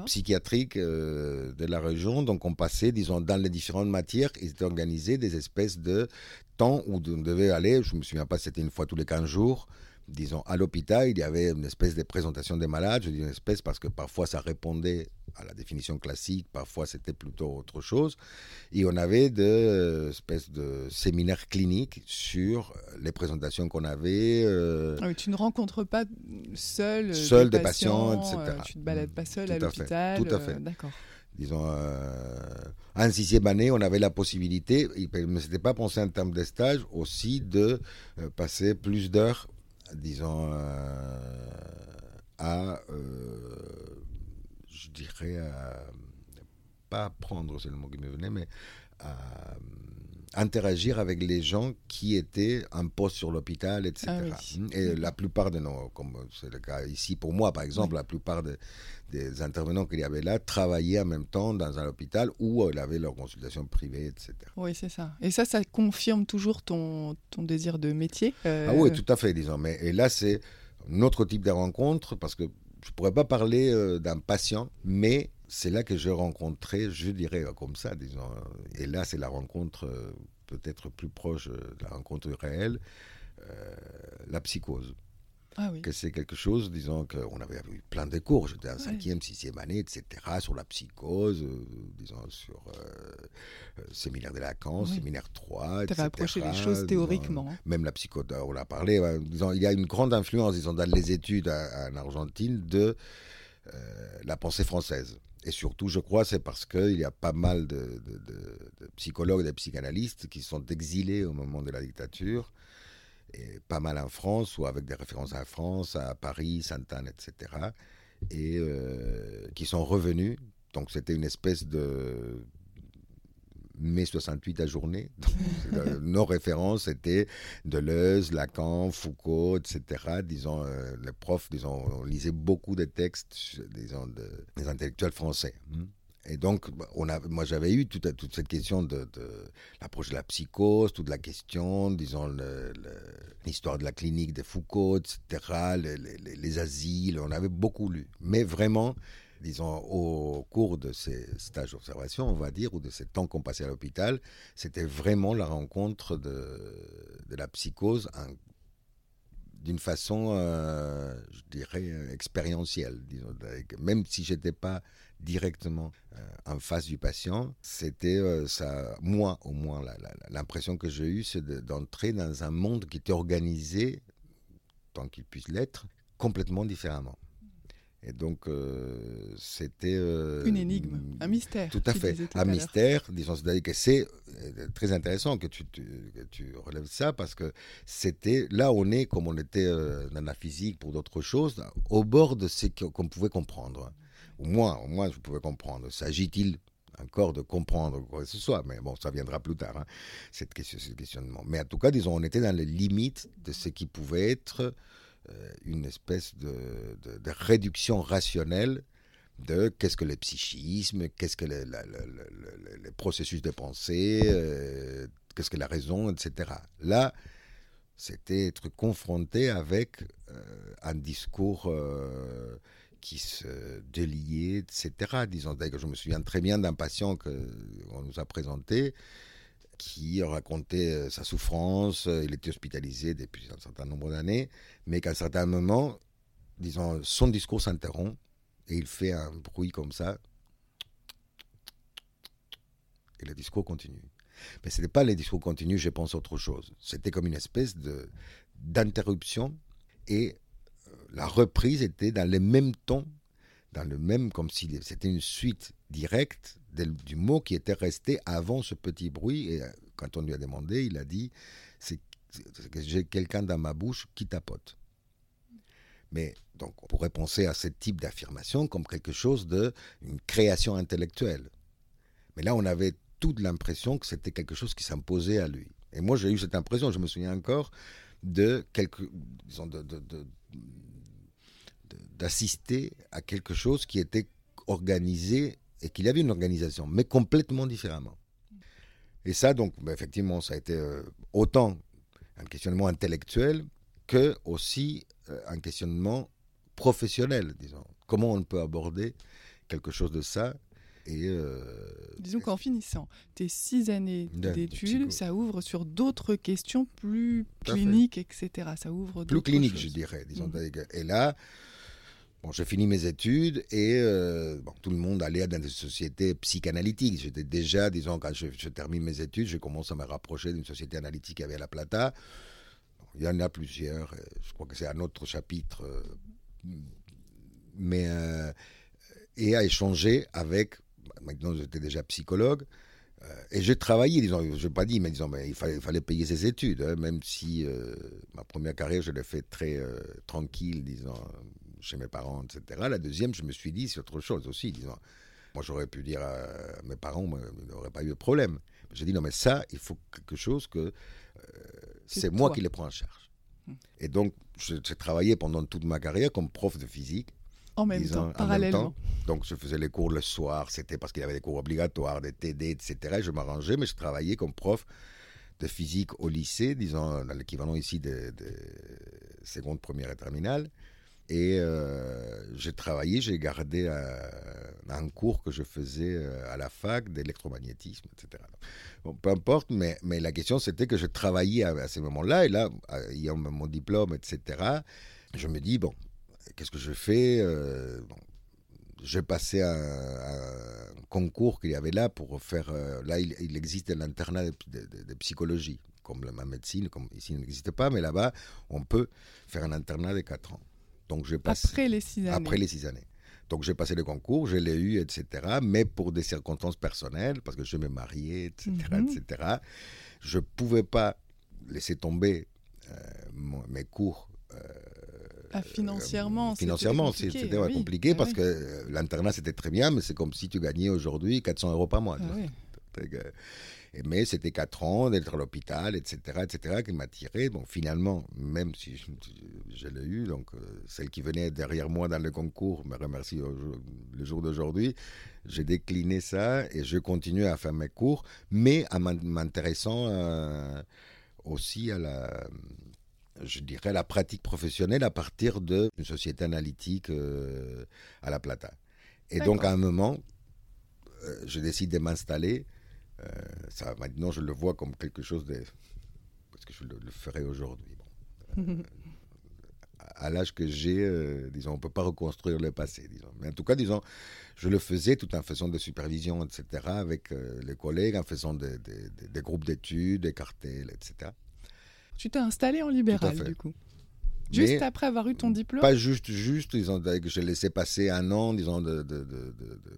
psychiatriques euh, de la région. Donc, on passait, disons, dans les différentes matières, ils étaient organisés des espèces de temps où on devait aller, je ne me souviens pas, c'était une fois tous les 15 jours, disons, à l'hôpital, il y avait une espèce de présentation des malades. Je dis une espèce parce que parfois ça répondait à la définition classique, parfois c'était plutôt autre chose. Et on avait des espèces de séminaires cliniques sur les présentations qu'on avait. Euh, ah tu ne rencontres pas seul, euh, seul des, patients, etc. Euh, tu ne te balades pas seul à l'hôpital. Tout à fait. D'accord disons, en sixième année, on avait la possibilité, mais ce n'était pas pensé en termes de stage, aussi de passer plus d'heures disons, euh, à, euh, je dirais, à, pas apprendre, c'est le mot qui me venait, mais à interagir avec les gens qui étaient en poste sur l'hôpital, etc. Ah hmm? Et la plupart de nos, comme c'est le cas ici pour moi par exemple, la plupart des intervenants qu'il y avait là travaillaient en même temps dans un hôpital où ils avaient leur consultation privée, etc. Oui, c'est ça. Et ça, ça confirme toujours ton, ton désir de métier euh, Ah oui, tout à fait, disons. Mais, et là, c'est un autre type de rencontre parce que je ne pourrais pas parler euh, d'un patient, mais c'est là que j'ai rencontré, je dirais comme ça, disons, et là c'est la rencontre euh, peut-être plus proche de la rencontre réelle, euh, la psychose. Ah oui. Que c'est quelque chose, disons, qu'on avait eu plein de cours, j'étais en cinquième, sixième année, etc., sur la psychose, euh, disons, sur euh, séminaire de Lacan, séminaire 3, Tu avais approché les choses théoriquement. même la psychose, on l'a parlé, disons, il y a une grande influence, disons, dans les études en Argentine de la pensée française. Et surtout, je crois, c'est parce qu'il y a pas mal de, psychologues et de psychanalystes qui sont exilés au moment de la dictature, pas mal en France, ou avec des références à France, à Paris, Sainte-Anne, etc., et euh, qui sont revenus. Donc c'était une espèce de mai 68 à journée. [LAUGHS] Euh, nos références étaient Deleuze, Lacan, Foucault, etc. Disons, euh, les profs, disons, on lisait beaucoup de textes disons, des intellectuels français. Hein. Et donc, bah, on a, moi, j'avais eu toute, cette question de, l'approche de la psychose, toute la question, disons, l'histoire de la clinique de Foucault, etc., les, les, asiles, on avait beaucoup lu. Mais vraiment, disons, au cours de ces stages d'observation, on va dire, ou de ces temps qu'on passait à l'hôpital, c'était vraiment la rencontre de, de la psychose d'une façon, euh, je dirais, expérientielle. Disons, même si j'étais pas directement euh, en face du patient, c'était euh, ça, moi au moins, l'impression que j'ai eue, c'est d'entrer dans un monde qui était organisé, tant qu'il puisse l'être, complètement différemment. Et donc, euh, c'était... Une énigme, un mystère. Tout à fait, un mystère. Disons, c'est-à-dire que c'est très intéressant que tu, tu, relèves ça parce que c'était là on est, comme on était dans la physique pour d'autres choses, au bord de ce qu'on pouvait comprendre. Au moins, au moins, je pouvais comprendre. S'agit-il encore de comprendre quoi que ce soit, mais bon, ça viendra plus tard, hein, cette question, ce questionnement. Mais en tout cas, disons, on était dans les limites de ce qui pouvait être euh, une espèce de, réduction rationnelle de qu'est-ce que le psychisme, qu'est-ce que le, processus de pensée, euh, qu'est-ce que la raison, etc. Là, c'était être confronté avec euh, un discours qui se déliait, etc. Disons, je me souviens très bien d'un patient qu'on nous a présenté qui racontait euh, sa souffrance, euh, il était hospitalisé depuis un certain nombre d'années, mais qu'à un certain moment, disons, son discours s'interrompt et il fait un bruit comme ça, et le discours continue. Mais ce n'était pas le discours continu, je pense autre chose. C'était comme une espèce d'interruption et la reprise était dans le même ton, dans le même, comme si c'était une suite directe du mot qui était resté avant ce petit bruit. Et euh, quand on lui a demandé, il a dit j'ai quelqu'un dans ma bouche qui tapote. Mais donc, on pourrait penser à ce type d'affirmation comme quelque chose de une création intellectuelle. Mais là, on avait toute l'impression que c'était quelque chose qui s'imposait à lui. Et moi, j'ai eu cette impression, je me souviens encore, de, quelque, disons, de, d'assister à quelque chose qui était organisé et qu'il y avait une organisation, mais complètement différemment. Et ça, donc, ben, effectivement, ça a été euh, autant un questionnement intellectuel que aussi euh, un questionnement professionnel, disons. Comment on peut aborder quelque chose de ça et euh, Disons qu'en finissant tes six années d'études, ça ouvre sur d'autres questions plus cliniques, etc. Ça ouvre plus cliniques, je dirais. Disons. Mmh. Et là, Bon, j'ai fini mes études et euh, bon, tout le monde allait dans des sociétés psychanalytiques. J'étais déjà, disons, quand je, termine mes études, je commence à me rapprocher d'une société analytique avec La Plata. il y en a plusieurs, euh, je crois que c'est un autre chapitre. Euh, mais, et à échanger avec, maintenant j'étais déjà psychologue, et j'ai travaillé, disons, je n'ai pas dit, mais disons, mais il, fallait, il fallait payer ses études, hein, même si ma première carrière, je l'ai fait très tranquille, disons, chez mes parents, etc. La deuxième, je me suis dit, c'est autre chose aussi. Disons, moi, j'aurais pu dire à mes parents, ils n'auraient pas eu de problème. J'ai dit, non, mais ça, il faut quelque chose que euh, c'est moi qui les prends en charge. Hmm. Et donc, j'ai travaillé pendant toute ma carrière comme prof de physique. En même temps, parallèlement. Donc, je faisais les cours le soir, c'était parce qu'il y avait des cours obligatoires, des TD, etc. je m'arrangeais, mais je travaillais comme prof de physique au lycée, disons, dans l'équivalent ici de, de seconde, première et terminale. Et euh, j'ai travaillé, j'ai gardé euh, un cours que je faisais euh, à la fac d'électromagnétisme, etc. Peu importe, mais, la question c'était que je travaillais à, ce moment là et là, ayant mon diplôme, etc., je me dis, bon, qu'est-ce que je fais bon, J'ai passé un, concours qu'il y avait là pour faire. là, il, existe l'internat de, de, psychologie, comme la médecine, comme ici il n'existe pas, mais là-bas, on peut faire un internat de 4 ans. Donc après les six années. Après les six années. Donc j'ai passé le concours, je l'ai eu, etc. Mais pour des circonstances personnelles, parce que je me mariais, etc., mhm. etc. Je pouvais pas laisser tomber euh, mes cours. Euh, ah, financièrement, financièrement, c'était compliqué, ah parce que euh, l'internat c'était très bien, mais c'est comme si tu gagnais aujourd'hui 400 euros par mois. Ah Mais c'était quatre ans d'être à l'hôpital, etc., etc., qui m'a tiré. Bon, finalement, même si je, l'ai eu, donc celle qui venait derrière moi dans le concours me remercie le jour d'aujourd'hui. J'ai décliné ça et je continue à faire mes cours, mais en m'intéressant aussi à la je dirais, la pratique professionnelle à partir d'une société analytique euh, à La Plata. Et donc, à un moment, euh, je décide de m'installer. Euh, ça, maintenant, je le vois comme quelque chose de. Parce que je le, ferai aujourd'hui. à l'âge que j'ai, disons, on ne peut pas reconstruire le passé, disons. Mais en tout cas, disons, je le faisais tout en faisant des supervisions, etc., avec les collègues, en faisant des, des groupes d'études, des cartels, etc. Tu t'es installé en libéral, du coup Juste après avoir eu ton diplôme? Pas juste, juste, disons, que j'ai laissé passer un an, disons, de,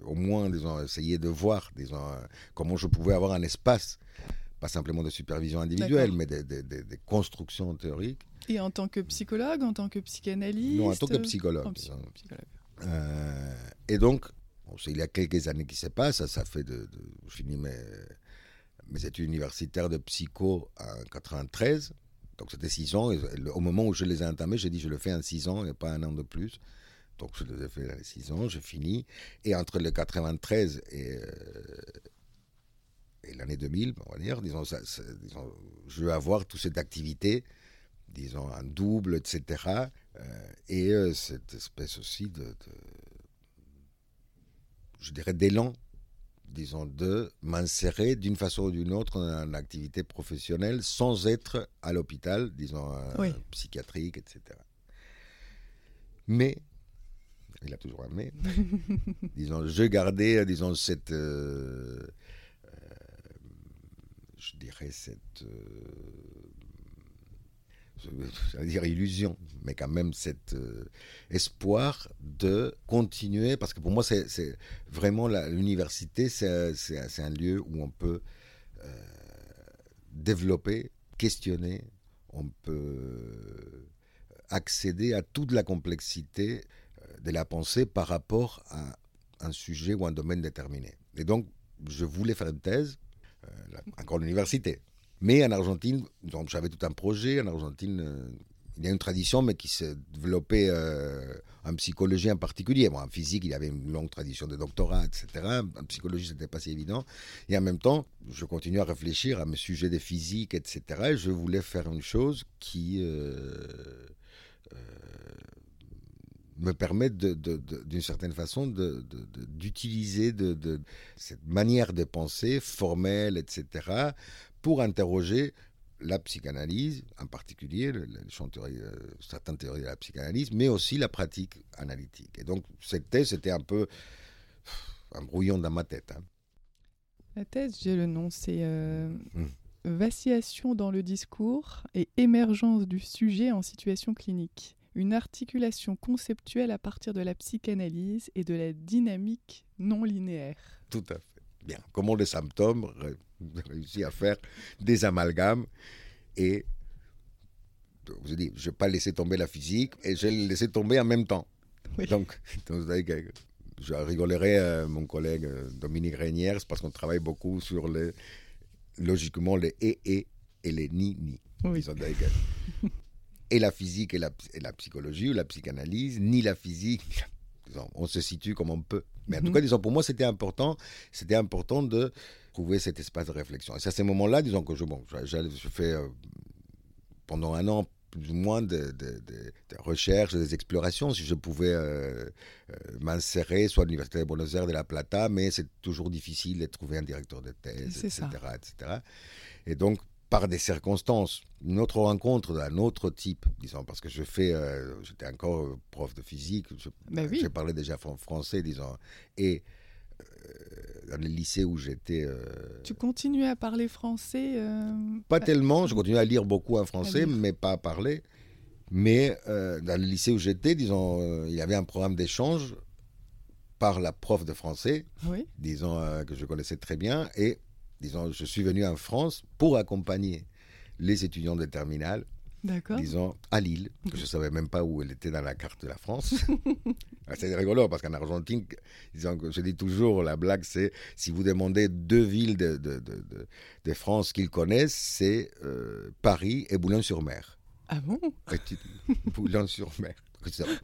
au moins, disons, essayer de voir, disons, comment je pouvais avoir un espace, pas simplement de supervision individuelle, mais des constructions théoriques. Et en tant que psychologue, en tant que psychanalyste? Non, en tant que psychologue. Euh, et donc, il y a quelques années qui se passent, ça, ça fait de, je finis mes, mes études universitaires de psycho en 93. Donc c'était six ans. au moment où je les ai entamés, j'ai dit je le fais en six ans et pas un an de plus. Donc je les ai fait en six ans, j'ai fini. Et entre le 93 et, euh, et l'année 2000, on va dire, disons, je vais avoir toute cette activité, disons, en double, etc. Euh, et euh, cette espèce aussi de je dirais, d'élan disons, de m'insérer d'une façon ou d'une autre dans une activité professionnelle sans être à l'hôpital, disons, euh, psychiatrique, etc. Mais, il a toujours un mais, [LAUGHS] disons, je gardais, disons, cette, euh, euh, je dirais, cette j'allais dire illusion, mais quand même cet euh, espoir de continuer, parce que pour moi, c'est vraiment l'université, c'est un lieu où on peut euh, développer, questionner, on peut accéder à toute la complexité euh, de la pensée par rapport à un sujet ou un domaine déterminé. Et donc, je voulais faire une thèse, encore l'université, mais en Argentine, j'avais tout un projet. En Argentine, euh, il y a une tradition, mais qui s'est développée euh, en psychologie en particulier. en physique, il y avait une longue tradition de doctorat, etc. En psychologie, c'était pas si évident. Et en même temps, je continuais à réfléchir à mes sujets de physique, etc. Et je voulais faire une chose qui euh, me permette, d'une certaine façon, d'utiliser cette manière de penser formelle, etc., pour interroger la psychanalyse, en particulier le, euh, certaines théories de la psychanalyse, mais aussi la pratique analytique. Et donc, cette thèse, c'était un peu un brouillon dans ma tête. Hein. La thèse, j'ai le nom, c'est euh, hum. Vacillation dans le discours et émergence du sujet en situation clinique. Une articulation conceptuelle à partir de la psychanalyse et de la dynamique non linéaire. Tout à fait. Bien. Comment les symptômes réussi à faire des amalgames et vous dit, je n'ai pas laissé tomber la physique et je l'ai laissé tomber en même temps. Donc, [LAUGHS] je rigolerai à mon collègue euh, Dominique Régnière parce qu'on travaille beaucoup sur les, logiquement les et et et les ni ni. et la physique et la, et la, psychologie ou la psychanalyse, ni la physique, on se situe comme on peut. Mais en tout mhm. cas, disons, pour moi, c'était important, c'était important de trouver cet espace de réflexion. Et c'est à ces moments-là, disons que je, bon, je, fais euh, pendant un an plus ou moins de, de, recherches, des explorations, si je pouvais euh, euh, m'insérer soit à l'Université de Buenos Aires de La Plata, mais c'est toujours difficile de trouver un directeur de thèse, etc., etc. Et donc, par des circonstances, une autre rencontre d'un autre type, disons, parce que je fais, j'étais encore prof de physique, je, ben j'ai parlé déjà français, disons, et dans le lycée où j'étais. Euh, tu continuais à parler français euh, Pas tellement, je continuais à lire beaucoup en français, mais pas à parler. Mais euh, dans le lycée où j'étais, disons, il y avait un programme d'échange par la prof de français, disons, que je connaissais très bien. Et, disons, je suis venu en France pour accompagner les étudiants de terminale disons, à Lille, que je ne savais même pas où elle était dans la carte de la France. [LAUGHS] C'est rigolo parce qu'en Argentine, je dis toujours, la blague, c'est si vous demandez deux villes de, de, de, France qu'ils connaissent, c'est euh, Paris et Boulogne-sur-Mer. Ah bon? [LAUGHS] Boulogne-sur-Mer.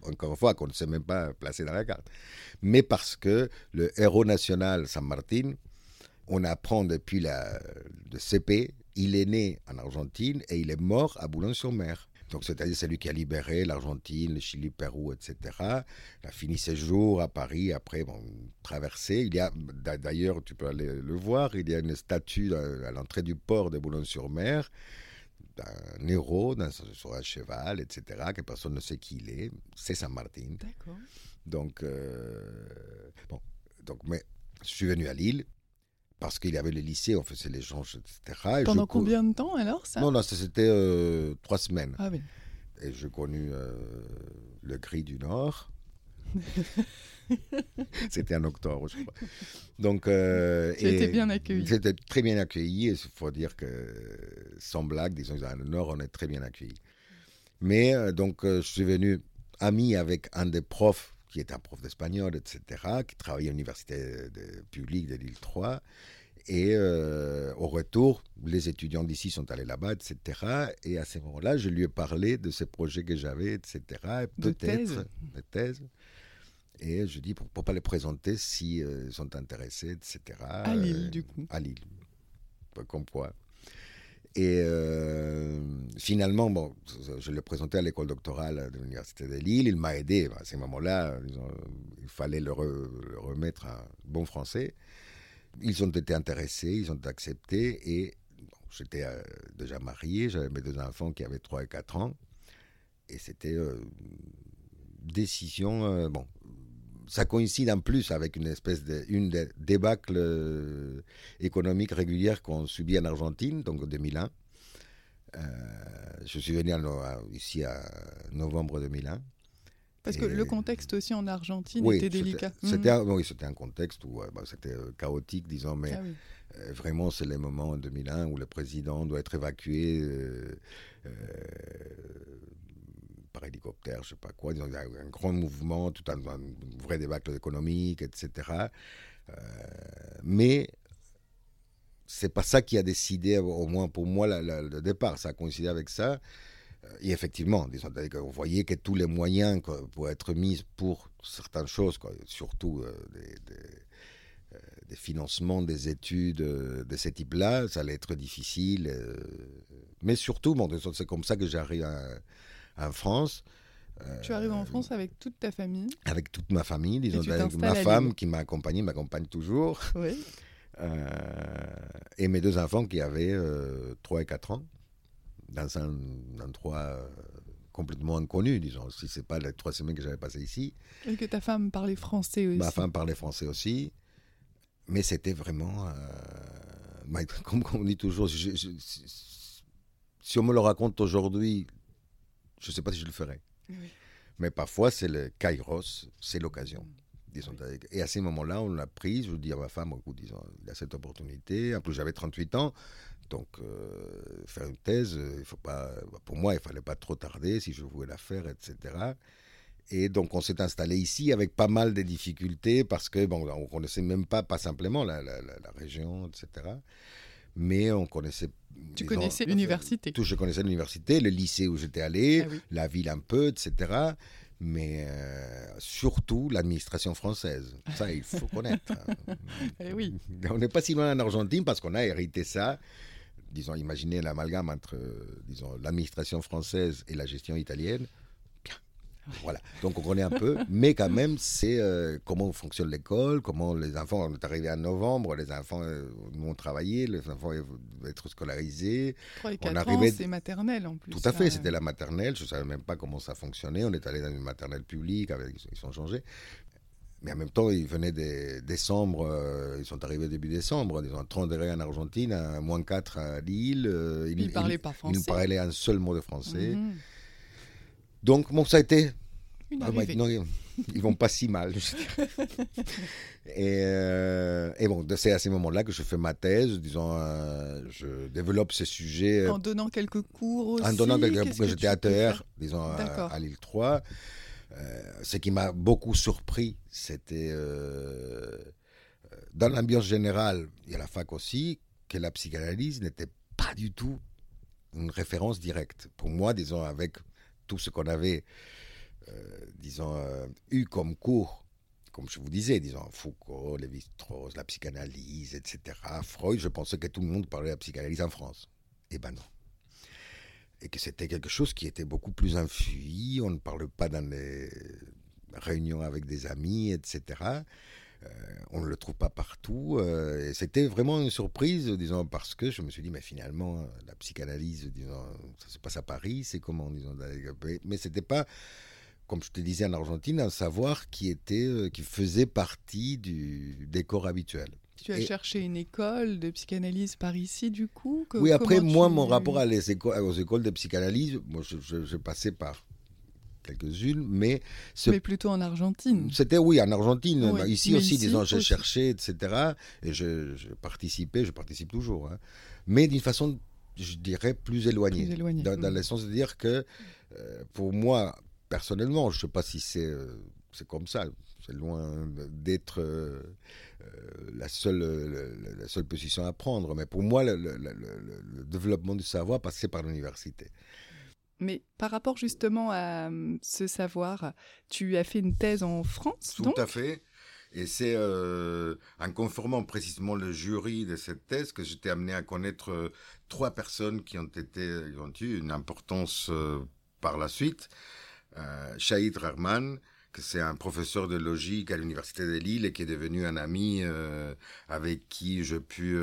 Encore une fois, qu'on ne sait même pas placer dans la carte. Mais parce que le héros national, San Martin, on apprend depuis la, le CP, il est né en Argentine et il est mort à Boulogne-sur-Mer. Donc, c'est-à-dire, c'est lui qui a libéré l'Argentine, le Chili, le Pérou, etc. Il a fini ses jours à Paris, après, bon, traversé. Il y a, d'ailleurs, tu peux aller le voir, il y a une statue à l'entrée du port de Boulogne-sur-Mer d'un héros sur un cheval, etc., que personne ne sait qui il est. C'est Saint Martin. D'accord. Donc, euh, bon, donc, mais je suis venu à Lille parce qu'il y avait le lycée, on faisait l'échange, etc. Pendant combien de temps alors ça? Non, non, c'était euh, trois semaines. Ah oui. Et j'ai connu euh, le gris du Nord. [LAUGHS] c'était en octobre, je crois. Donc, euh, bien accueilli. C'était très bien accueilli. Il faut dire que, sans blague, disons, dans le Nord, on est très bien accueilli. Mais euh, donc, je suis venu ami avec un des profs qui est un prof d'espagnol, etc., qui travaillait à l'université publique de l'île 3. Et euh, au retour, les étudiants d'ici sont allés là-bas, etc. Et à ce moment-là, je lui ai parlé de ces projets que j'avais, etc. Peut-être. Des thèses. Et je dis, pour ne pas les présenter s'ils euh, sont intéressés, etc. À Lille, du coup. À Lille. Comme quoi. Et euh, finalement, bon, je l'ai présenté à l'école doctorale de l'Université de Lille. Il m'a aidé. À ce moment-là, il fallait le, remettre en bon français. Ils ont été intéressés, ils ont accepté. Et j'étais euh, déjà marié, j'avais mes deux enfants qui avaient 3 et 4 ans. Et c'était euh, décision. bon, ça coïncide en plus avec une espèce de une des débâcles euh, économiques régulières qu'on subit en Argentine, donc en 2001. Euh, je suis venu ici en novembre 2001. Parce que le contexte aussi en Argentine était délicat. C'était oui, c'était un contexte où bah, c'était euh, chaotique, disons, mais ah vraiment c'est les moments en 2001 où le président doit être évacué par hélicoptère, je sais pas quoi. Il y a un grand mouvement, tout un, vrai débâcle économique, etc. Euh, mais c'est pas ça qui a décidé, au moins pour moi, le départ. Ça a coïncidé avec ça. Euh, et effectivement, disons, vous voyez que tous les moyens pour être mis pour certaines choses, surtout euh, des, des, financements des études de ce type-là, ça allait être difficile. mais surtout, bon, c'est comme ça que j'arrive à en France. tu arrives en France avec toute ta famille Avec toute ma famille, disons, avec ma femme qui m'a accompagné, m'accompagne toujours. Oui. Euh, et mes deux enfants qui avaient 3 euh, et 4 ans, dans un endroit euh, complètement inconnu, disons, si c'est pas les trois semaines que j'avais passées ici. Et que ta femme parlait français aussi. Ma femme parlait français aussi, mais c'était vraiment, comme on dit toujours, si on me le raconte aujourd'hui, je ne sais pas si je le ferai. Mais parfois, c'est le kairos, c'est l'occasion. Disons, Et à ce moment-là, on l'a pris. Je dis à ma femme, disons, il a cette opportunité. En plus, j'avais 38 ans. Donc, euh, faire une thèse, il faut pas, pour moi, il ne fallait pas trop tarder si je voulais la faire, etc. Et donc, on s'est installé ici avec pas mal de difficultés parce que, bon, on ne connaissait même pas, pas simplement la, la, la région, etc mais on connaissait. Tu connaissais l'université Tout, je connaissais l'université, le lycée où j'étais allé, ah la ville un peu, etc. Mais euh, surtout l'administration française. Ça, il faut [LAUGHS] connaître. eh oui. On n'est pas si loin en Argentine parce qu'on a hérité ça. Disons, imaginez l'amalgame entre, disons, l'administration française et la gestion italienne. Voilà, donc on connaît un peu, mais quand même, c'est euh, comment fonctionne l'école, comment les enfants, on est arrivé en novembre, les enfants euh, ont travaillé, les enfants vont être scolarisés. 3 et 4 on arrivait... c'est maternelle en plus. Tout à fait, c'était la maternelle, je ne savais même pas comment ça fonctionnait, on est allé dans une maternelle publique, avec, ils sont changés. Mais en même temps, ils venaient des décembre, euh, ils sont arrivés début décembre, ils ont 30 degrés en Argentine, à moins 4 à Lille. ils ne parlaient pas français. Ils ne parlaient un seul mot de français. Mhm. Donc, bon, ça a été. Ah, maintenant, ils vont pas si mal. [LAUGHS] et, euh, et, bon, c'est à ce moment-là que je fais ma thèse, disons, euh, je développe ces sujets. En donnant quelques cours aussi. En donnant quelques cours, j'étais à terre, disons, à, l'île 3. ce qui m'a beaucoup surpris, c'était dans l'ambiance générale, et à la fac aussi, que la psychanalyse n'était pas du tout une référence directe. Pour moi, disons, avec tout ce qu'on avait, euh, disons, euh, eu comme cours, comme je vous disais, disons, Foucault, Lévi-Strauss, la psychanalyse, etc., Freud, je pensais que tout le monde parlait de la psychanalyse en France. Eh ben non. Et que c'était quelque chose qui était beaucoup plus infui, on ne parle pas dans les réunions avec des amis, etc. Euh, on ne le trouve pas partout. Euh, c'était vraiment une surprise, disons, parce que je me suis dit, mais finalement, la psychanalyse, disons, ça se passe à Paris, c'est comment, disons, mais c'était pas, comme je te disais en Argentine, un savoir qui était, euh, qui faisait partie du décor habituel. Tu as cherché une école de psychanalyse par ici, du coup? Oui, après, moi, mon rapport à les aux écoles de psychanalyse, moi, je passais par quelques-unes, mais... Mais plutôt en Argentine. C'était, oui, en Argentine. ici aussi, disons, j'ai cherché, etc. Et je, participais, je participe toujours. Hein. Mais d'une façon, je dirais, plus éloignée. Dans, mm. le sens de dire que, euh, pour moi, personnellement, je ne sais pas si c'est euh, c'est comme ça. C'est loin d'être euh, la, seule, la seule position à prendre. Mais pour moi, le, le développement du savoir passait par l'université. Mais par rapport justement à ce savoir, tu as fait une thèse en France Tout à fait. Et c'est euh, en conformant précisément le jury de cette thèse que j'étais amené à connaître euh, trois personnes qui ont, été, ont eu une importance euh, par la suite. Euh, Shahid Rahman, que c'est un professeur de logique à l'université de Lille et qui est devenu un ami avec qui je pu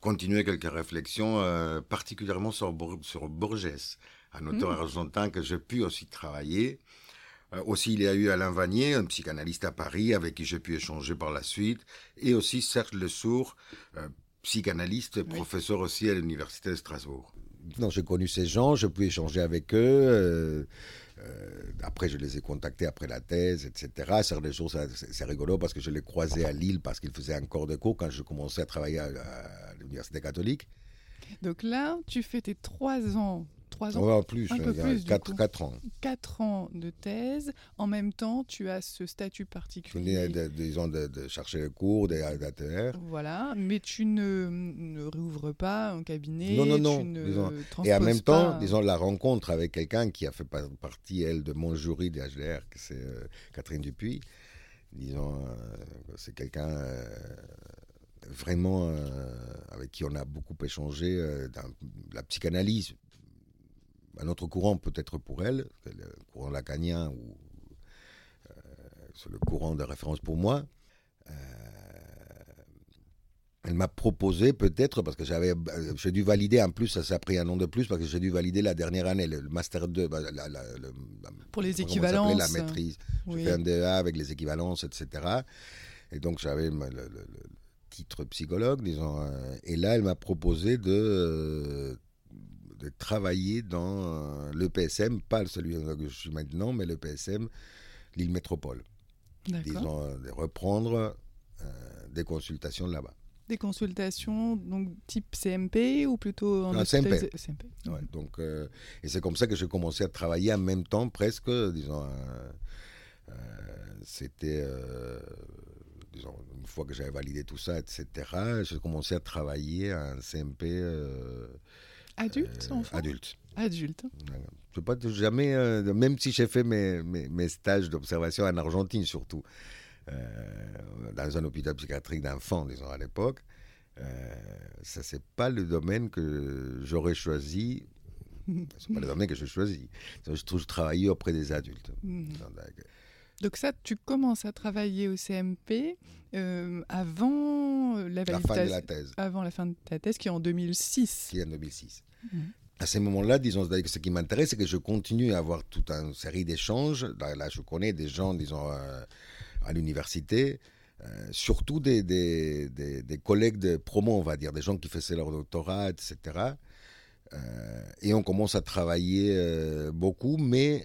continuer quelques réflexions, particulièrement sur, sur Borges un auteur mmh. argentin que j'ai pu aussi travailler. Euh, aussi, il y a eu Alain Vanier, un psychanalyste à Paris, avec qui j'ai pu échanger par la suite. Et aussi Serge Lesourd, euh, psychanalyste, professeur aussi à l'Université de Strasbourg. Non, j'ai connu ces gens, j'ai pu échanger avec eux. Euh, après, je les ai contactés après la thèse, etc. Serge Lesourd, c'est rigolo parce que je l'ai croisé à Lille parce qu'il faisait encore de cours quand je commençais à travailler à, à l'Université catholique. Donc là, tu fais tes trois ans 3 ans ouais, plus, un peu plus 4, 4, ans. 4 ans de thèse. En même temps, tu as ce statut particulier. Je disons, de, de, chercher les cours, des ATR. Voilà, mais tu ne, ne rouvres pas un cabinet. Non, non, non. Et en même temps, disons, la rencontre avec quelqu'un qui a fait partie, elle, de mon jury des HDR, c'est euh, Catherine Dupuis. Disons, euh, c'est quelqu'un. Euh, vraiment avec qui on a beaucoup échangé dans la psychanalyse, un autre courant peut-être pour elle, le courant lacanien ou euh, c'est le courant de référence pour moi. Euh, elle m'a proposé peut-être parce que j'avais euh, j'ai dû valider en plus ça s'est pris un nom de plus parce que j'ai dû valider la dernière année le master 2 bah, pour les équivalences la maîtrise. J'ai fait un DEA avec les équivalences etc et donc j'avais le, le, titre psychologue disons et là elle m'a proposé de de travailler dans euh, le PSM, pas celui que je suis maintenant, mais le PSM, l'île métropole. Disons, euh, de reprendre euh, des consultations là-bas. Des consultations donc type CMP ou plutôt en CMP. CMP. Ouais, donc, et c'est comme ça que j'ai commencé à travailler en même temps, presque, disons, c'était, disons, une fois que j'avais validé tout ça, etc., j'ai commencé à travailler en CMP Adulte, euh, Adulte. Adulte. Je pas jamais, euh, même si j'ai fait mes, mes, stages d'observation en Argentine surtout, euh, dans un hôpital psychiatrique d'enfants, disons à l'époque, ça c'est pas le domaine que j'aurais choisi. [LAUGHS] c'est pas le domaine que j'ai choisi. Je, je travaillais auprès des adultes. Donc ça, tu commences à travailler au CMP avant la, fin de la thèse. Avant la fin de ta thèse, qui est en 2006. Qui est en 2006. Mhm. À ce moment-là, disons, ce qui m'intéresse, c'est que je continue à avoir toute une série d'échanges. Là, je connais des gens, disons, euh, à l'université, euh, surtout des, des, des, collègues de promo, on va dire, des gens qui faisaient leur doctorat, etc. Euh, et on commence à travailler beaucoup, mais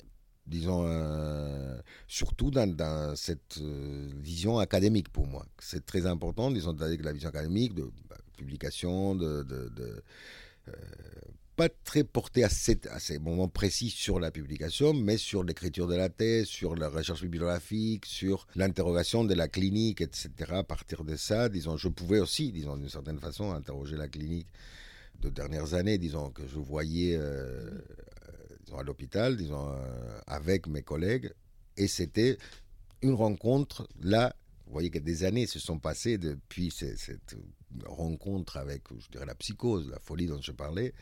disons, euh, surtout dans, cette euh, vision académique pour moi. C'est très important, disons, avec la vision académique, de bah, publication, de, de, euh, pas très porté à, à ces moments précis sur la publication, mais sur l'écriture de la thèse, sur la recherche bibliographique, sur l'interrogation de la clinique, etc. À partir de ça, disons, je pouvais aussi, disons, d'une certaine façon, interroger la clinique de dernières années, disons, que je voyais à l'hôpital, disons, euh, avec mes collègues, et c'était une rencontre là. Vous voyez que des années se sont passées depuis cette rencontre avec, je dirais, la psychose, la folie dont je parlais,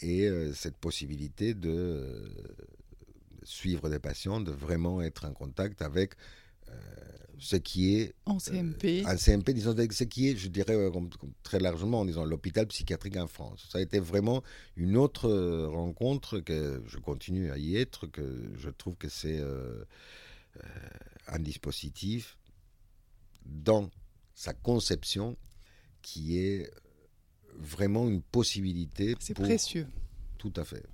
et euh, cette possibilité de euh, suivre des patients, de vraiment être en contact avec ce qui est en CMP, en CMP, disons ce qui est, je dirais très largement, disons l'hôpital psychiatrique en France. Ça a été vraiment une autre rencontre que je continue à y être, que je trouve que c'est un dispositif dans sa conception qui est vraiment une possibilité. C'est précieux. Tout à fait.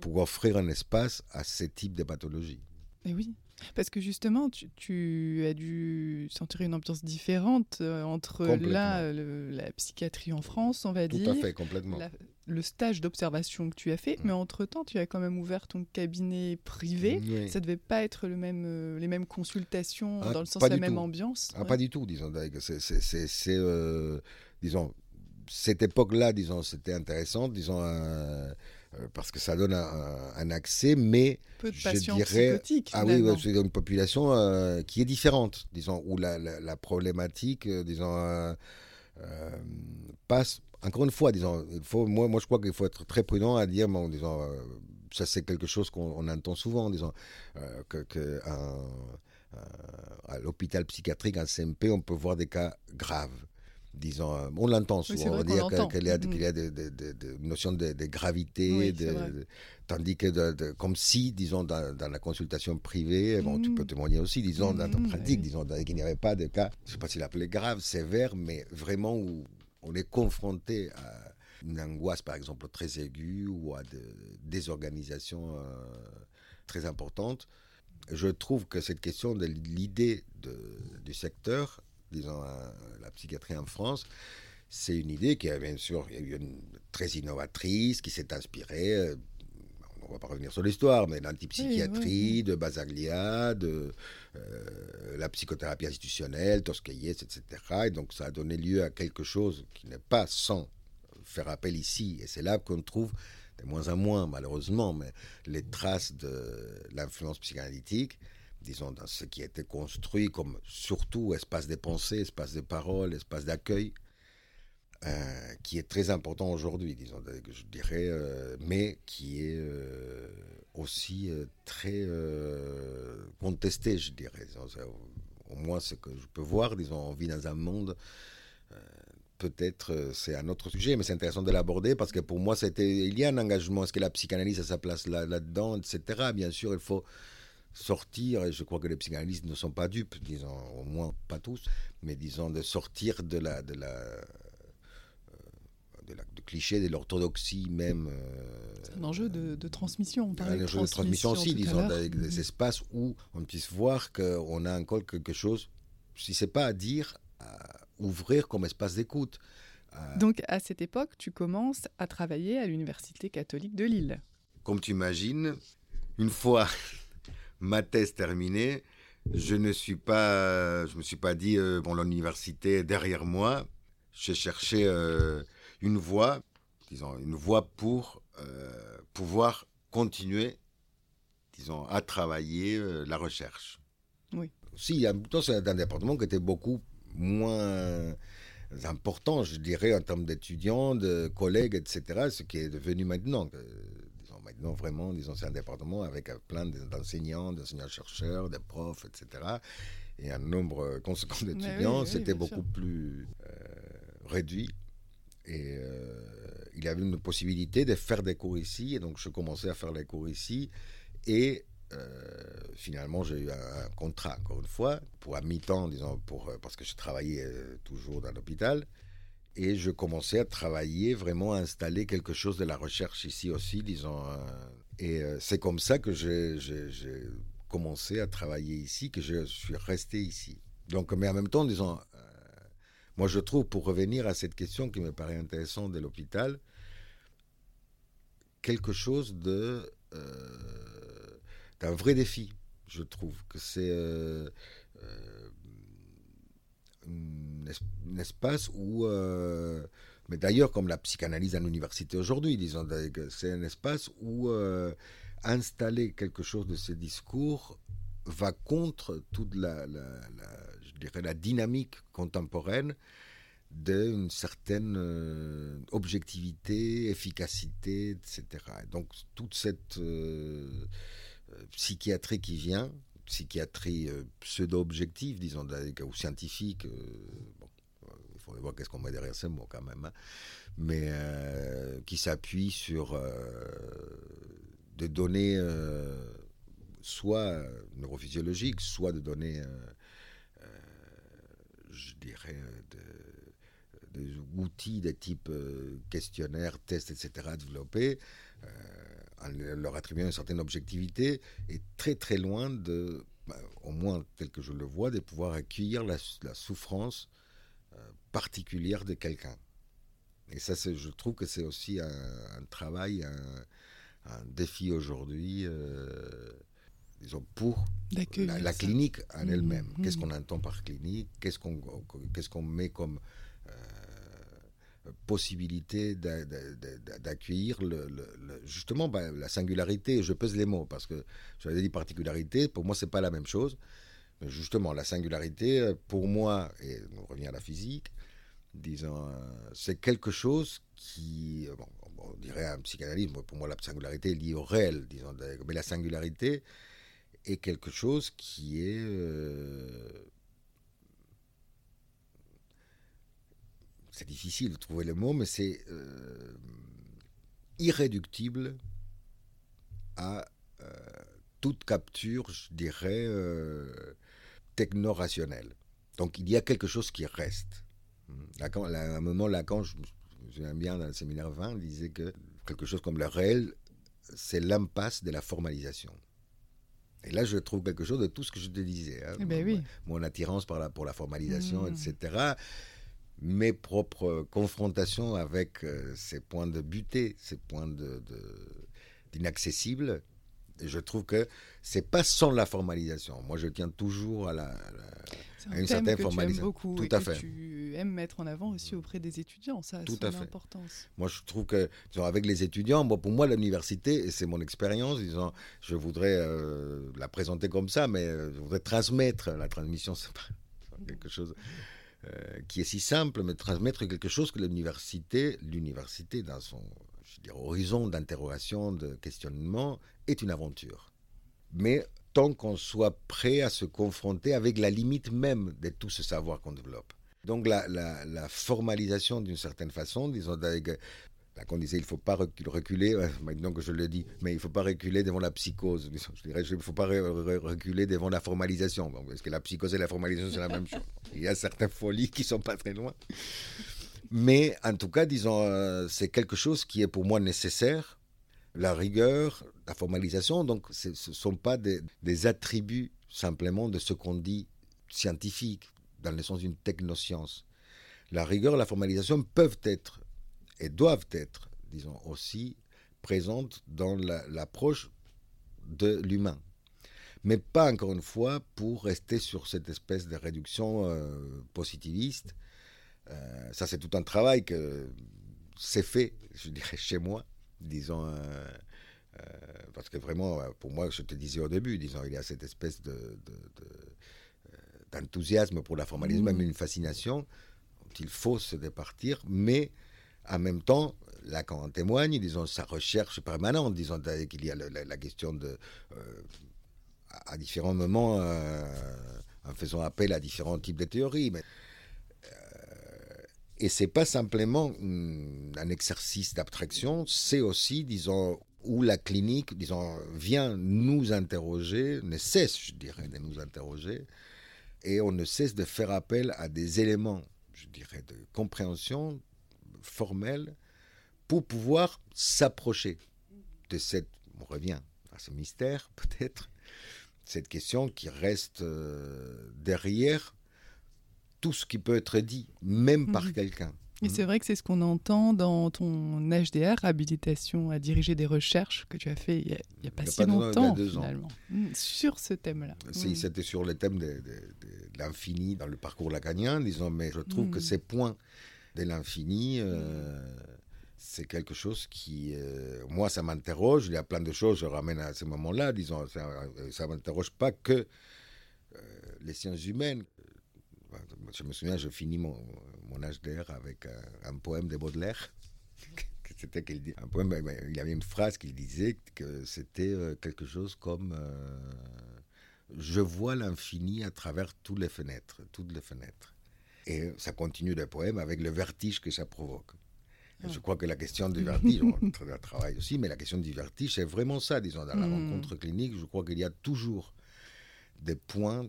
Pour offrir un espace à ce type de pathologie. Et oui. Parce que justement, tu, as dû sentir une ambiance différente euh, entre là, la psychiatrie en France, on va dire. Tout à fait, complètement. le stage d'observation que tu as fait, mm. mais entre-temps, tu as quand même ouvert ton cabinet privé. Ça devait pas être le même, euh, les mêmes consultations, ah, dans le sens de la même ambiance. Ah, Pas du tout, disons. C'est, euh, disons, cette époque-là, disons, c'était intéressant, disons, euh, parce que ça donne un, accès, mais Peu de je dirais, ah oui, c'est une population euh, qui est différente, disons, où la, la, problématique, euh, disons, passe. Encore une fois, disons, il faut, moi, moi, je crois qu'il faut être très prudent à dire, bon, disons, ça c'est quelque chose qu'on entend souvent, disons, que, que à l'hôpital psychiatrique, en CMP, on peut voir des cas graves disons, euh, on l'entend souvent, on dire qu'il y a, mm. y a des, notions de, gravité, tandis que comme si, disons, dans, la consultation privée, bon, tu peux mm. témoigner aussi, disons, dans ton mm, pratique, disons, qu'il n'y avait pas de cas, je ne sais pas s'il appelait grave, sévère, mais vraiment où on est confronté à une angoisse, par exemple, très aiguë ou à des désorganisations euh, très importantes. Je trouve que cette question de l'idée du secteur disons, la psychiatrie en France, c'est une idée qui est bien sûr très innovatrice, qui s'est inspirée, euh, on ne va pas revenir sur l'histoire, mais l'antipsychiatrie, de Basaglia, de euh, la psychothérapie institutionnelle, Tosquelles, etc. Et donc ça a donné lieu à quelque chose qui n'est pas sans faire appel ici. Et c'est là qu'on trouve de moins en moins, malheureusement, mais les traces de l'influence psychanalytique disons, dans ce qui a été construit comme surtout espace de pensée, espace de parole, espace d'accueil, euh, qui est très important aujourd'hui, disons, je dirais, euh, mais qui est euh, aussi très contesté, je dirais. Au moins, ce que je peux voir, disons, on vit dans un monde peut-être c'est un autre sujet, mais c'est intéressant de l'aborder parce que pour moi, c'était, il y a un engagement. Est-ce que la psychanalyse a sa place là, là-dedans, etc. Bien sûr, il faut sortir, et je crois que les psychanalystes ne sont pas dupes, disons, au moins pas tous, mais disons de sortir de la, de la, euh, de, la, de cliché de l'orthodoxie même. Euh, c'est un enjeu de, transmission. Un enjeu de transmission aussi, disons, avec des espaces où on puisse voir qu'on a encore quelque chose, si c'est pas à dire, à ouvrir comme espace d'écoute. Donc à cette époque, tu commences à travailler à l'Université catholique de Lille. Comme tu imagines, une fois ma thèse terminée, je ne suis pas, je me suis pas dit euh, bon l'université est derrière moi. J'ai cherché euh, une voie, disons une voie pour euh, pouvoir continuer, disons, à travailler la recherche. Oui. Si, c'est un département qui était beaucoup moins important, je dirais, en termes d'étudiants, de collègues, etc., ce qui est devenu maintenant maintenant vraiment, disons, c'est un département avec plein d'enseignants, d'enseignants-chercheurs, de profs, etc. Et un nombre conséquent d'étudiants, c'était beaucoup plus euh, réduit. Et euh, il y avait une possibilité de faire des cours ici, et donc je commençais à faire les cours ici. Et euh, finalement, j'ai eu un, contrat, encore une fois, pour à mi-temps, disons, pour, parce que je travaillais toujours dans l'hôpital. Et je commençais à travailler, vraiment à installer quelque chose de la recherche ici aussi, disons. Euh, et euh, c'est comme ça que j'ai commencé à travailler ici, que je suis resté ici. Donc, mais en même temps, disons, euh, moi je trouve, pour revenir à cette question qui me paraît intéressante de l'hôpital, quelque chose de d'un vrai défi. Je trouve que c'est un espace où mais d'ailleurs, comme la psychanalyse à l'université aujourd'hui, disons, c'est un espace où installer quelque chose de ces discours va contre toute la, je dirais, la dynamique contemporaine d'une certaine euh, objectivité, efficacité, etc. donc toute cette euh, euh, psychiatrie qui vient, psychiatrie pseudo-objective, disons, ou scientifique, bon, il faudrait voir qu'est-ce qu'on met derrière ce mot quand même, hein, mais qui s'appuie sur de données soit neurophysiologiques, soit de données, je dirais, des outils de type questionnaire, test, etc. développés, en leur attribuant une certaine objectivité, est très très loin de, bah, au moins tel que je le vois, de pouvoir accueillir la, souffrance particulière de quelqu'un. Et ça, je trouve que c'est aussi un, travail, un, un défi aujourd'hui, euh, disons, pour la, clinique en mmh, elle-même. Mmh. Qu'est-ce qu'on entend par clinique? Qu'est-ce qu'on qu'est-ce qu'on met comme euh, possibilité d'accueillir le, justement bah, la singularité Je pèse les mots parce que j'avais dit particularité, pour moi, c'est pas la même chose. Justement, la singularité, pour moi, et on revient à la physique, disons, c'est quelque chose qui, on dirait un psychanalyse, pour moi la singularité est liée au réel, disons, mais la singularité est quelque chose qui est... Euh, c'est difficile de trouver le mot, mais c'est euh, irréductible à euh, toute capture, je dirais, techno-rationnelle. Donc il y a quelque chose qui reste. Lacan, à un moment, Lacan, je, J'aime bien dans le séminaire 20, il disait que quelque chose comme le réel, c'est l'impasse de la formalisation. Et là, je trouve quelque chose de tout ce que je te disais. Hein. Eh ben oui. Mon attirance par la, pour la formalisation, mmh. etc. Mes propres confrontations avec euh, ces points de butée, ces points d'inaccessible. De, et je trouve que c'est pas sans la formalisation. Moi, je tiens toujours à, la, à une certaine formalisation. beaucoup Tout à fait. tu aimes mettre en avant aussi auprès des étudiants, ça a Tout son à fait. importance. Moi, je trouve que avec les étudiants, bon, pour moi, l'université, et c'est mon expérience, disons, je voudrais euh, la présenter comme ça, mais euh, je voudrais transmettre la transmission, [LAUGHS] c'est pas quelque chose. Euh, qui est si simple, mais transmettre quelque chose que l'université, l'université dans son horizon d'interrogation, de questionnement, est une aventure. Mais tant qu'on soit prêt à se confronter avec la limite même de tout ce savoir qu'on développe. Donc la, la, formalisation d'une certaine façon, disons, Là, qu'on disait, il ne faut pas reculer, maintenant que je le dis, mais il ne faut pas reculer devant la psychose. Il ne faut pas reculer devant la formalisation. parce que la psychose et la formalisation, c'est la même chose. Il y a certaines folies qui ne sont pas très loin. Mais en tout cas, disons, euh, c'est quelque chose qui est pour moi nécessaire. La rigueur, la formalisation, donc ce ne sont pas des, attributs simplement de ce qu'on dit scientifique, dans le sens d'une technoscience. La rigueur, la formalisation peuvent être et doivent être, disons, aussi présentes dans l'approche de l'humain. Mais pas encore une fois pour rester sur cette espèce de réduction euh, positiviste. Euh, ça, c'est tout un travail que c'est fait, je dirais, chez moi, disons. Euh, parce que vraiment, pour moi, je te disais au début, disons, il y a cette espèce de, d'enthousiasme pour la formalisme, mmh. même une fascination dont il faut se départir, mais en même temps, Lacan en témoigne, disons, sa recherche permanente, disons qu'il y a la, question de, euh, à différents moments, euh, en faisant appel à différents types de théories. Mais, euh, et c'est pas simplement un exercice d'abstraction, c'est aussi, disons, où la clinique, disons, vient nous interroger, ne cesse, je dirais, de nous interroger, et on ne cesse de faire appel à des éléments, je dirais, de compréhension formelle pour pouvoir s'approcher de cette, on revient à ce mystère [LAUGHS] peut-être, cette question qui reste euh, derrière tout ce qui peut être dit, même par mhm. quelqu'un. Et c'est vrai que c'est ce qu'on entend dans ton HDR, habilitation à diriger des recherches que tu as fait il n'y a, pas si longtemps, finalement, mm, sur ce thème-là. Si, c'était sur le thème de, l'infini dans le parcours lacanien, disons, mais je trouve que mm. ces points de l'infini, euh, c'est quelque chose qui, euh, moi, ça m'interroge. Il y a plein de choses, je ramène à ce moment-là, disons, ça ne m'interroge pas que euh, les sciences humaines. Je me souviens, je finis mon, mon HDR avec un, poème de Baudelaire. [LAUGHS] c'était qu'il dit un poème, il y avait une phrase qui disait que c'était euh, quelque chose comme euh, je vois l'infini à travers toutes les fenêtres, toutes les fenêtres. Et ça continue le poème avec le vertige que ça provoque. Je crois que la question du vertige, on travaille aussi, mais la question du vertige, c'est vraiment ça, disons, dans la hmm. rencontre clinique. Je crois qu'il y a toujours des points,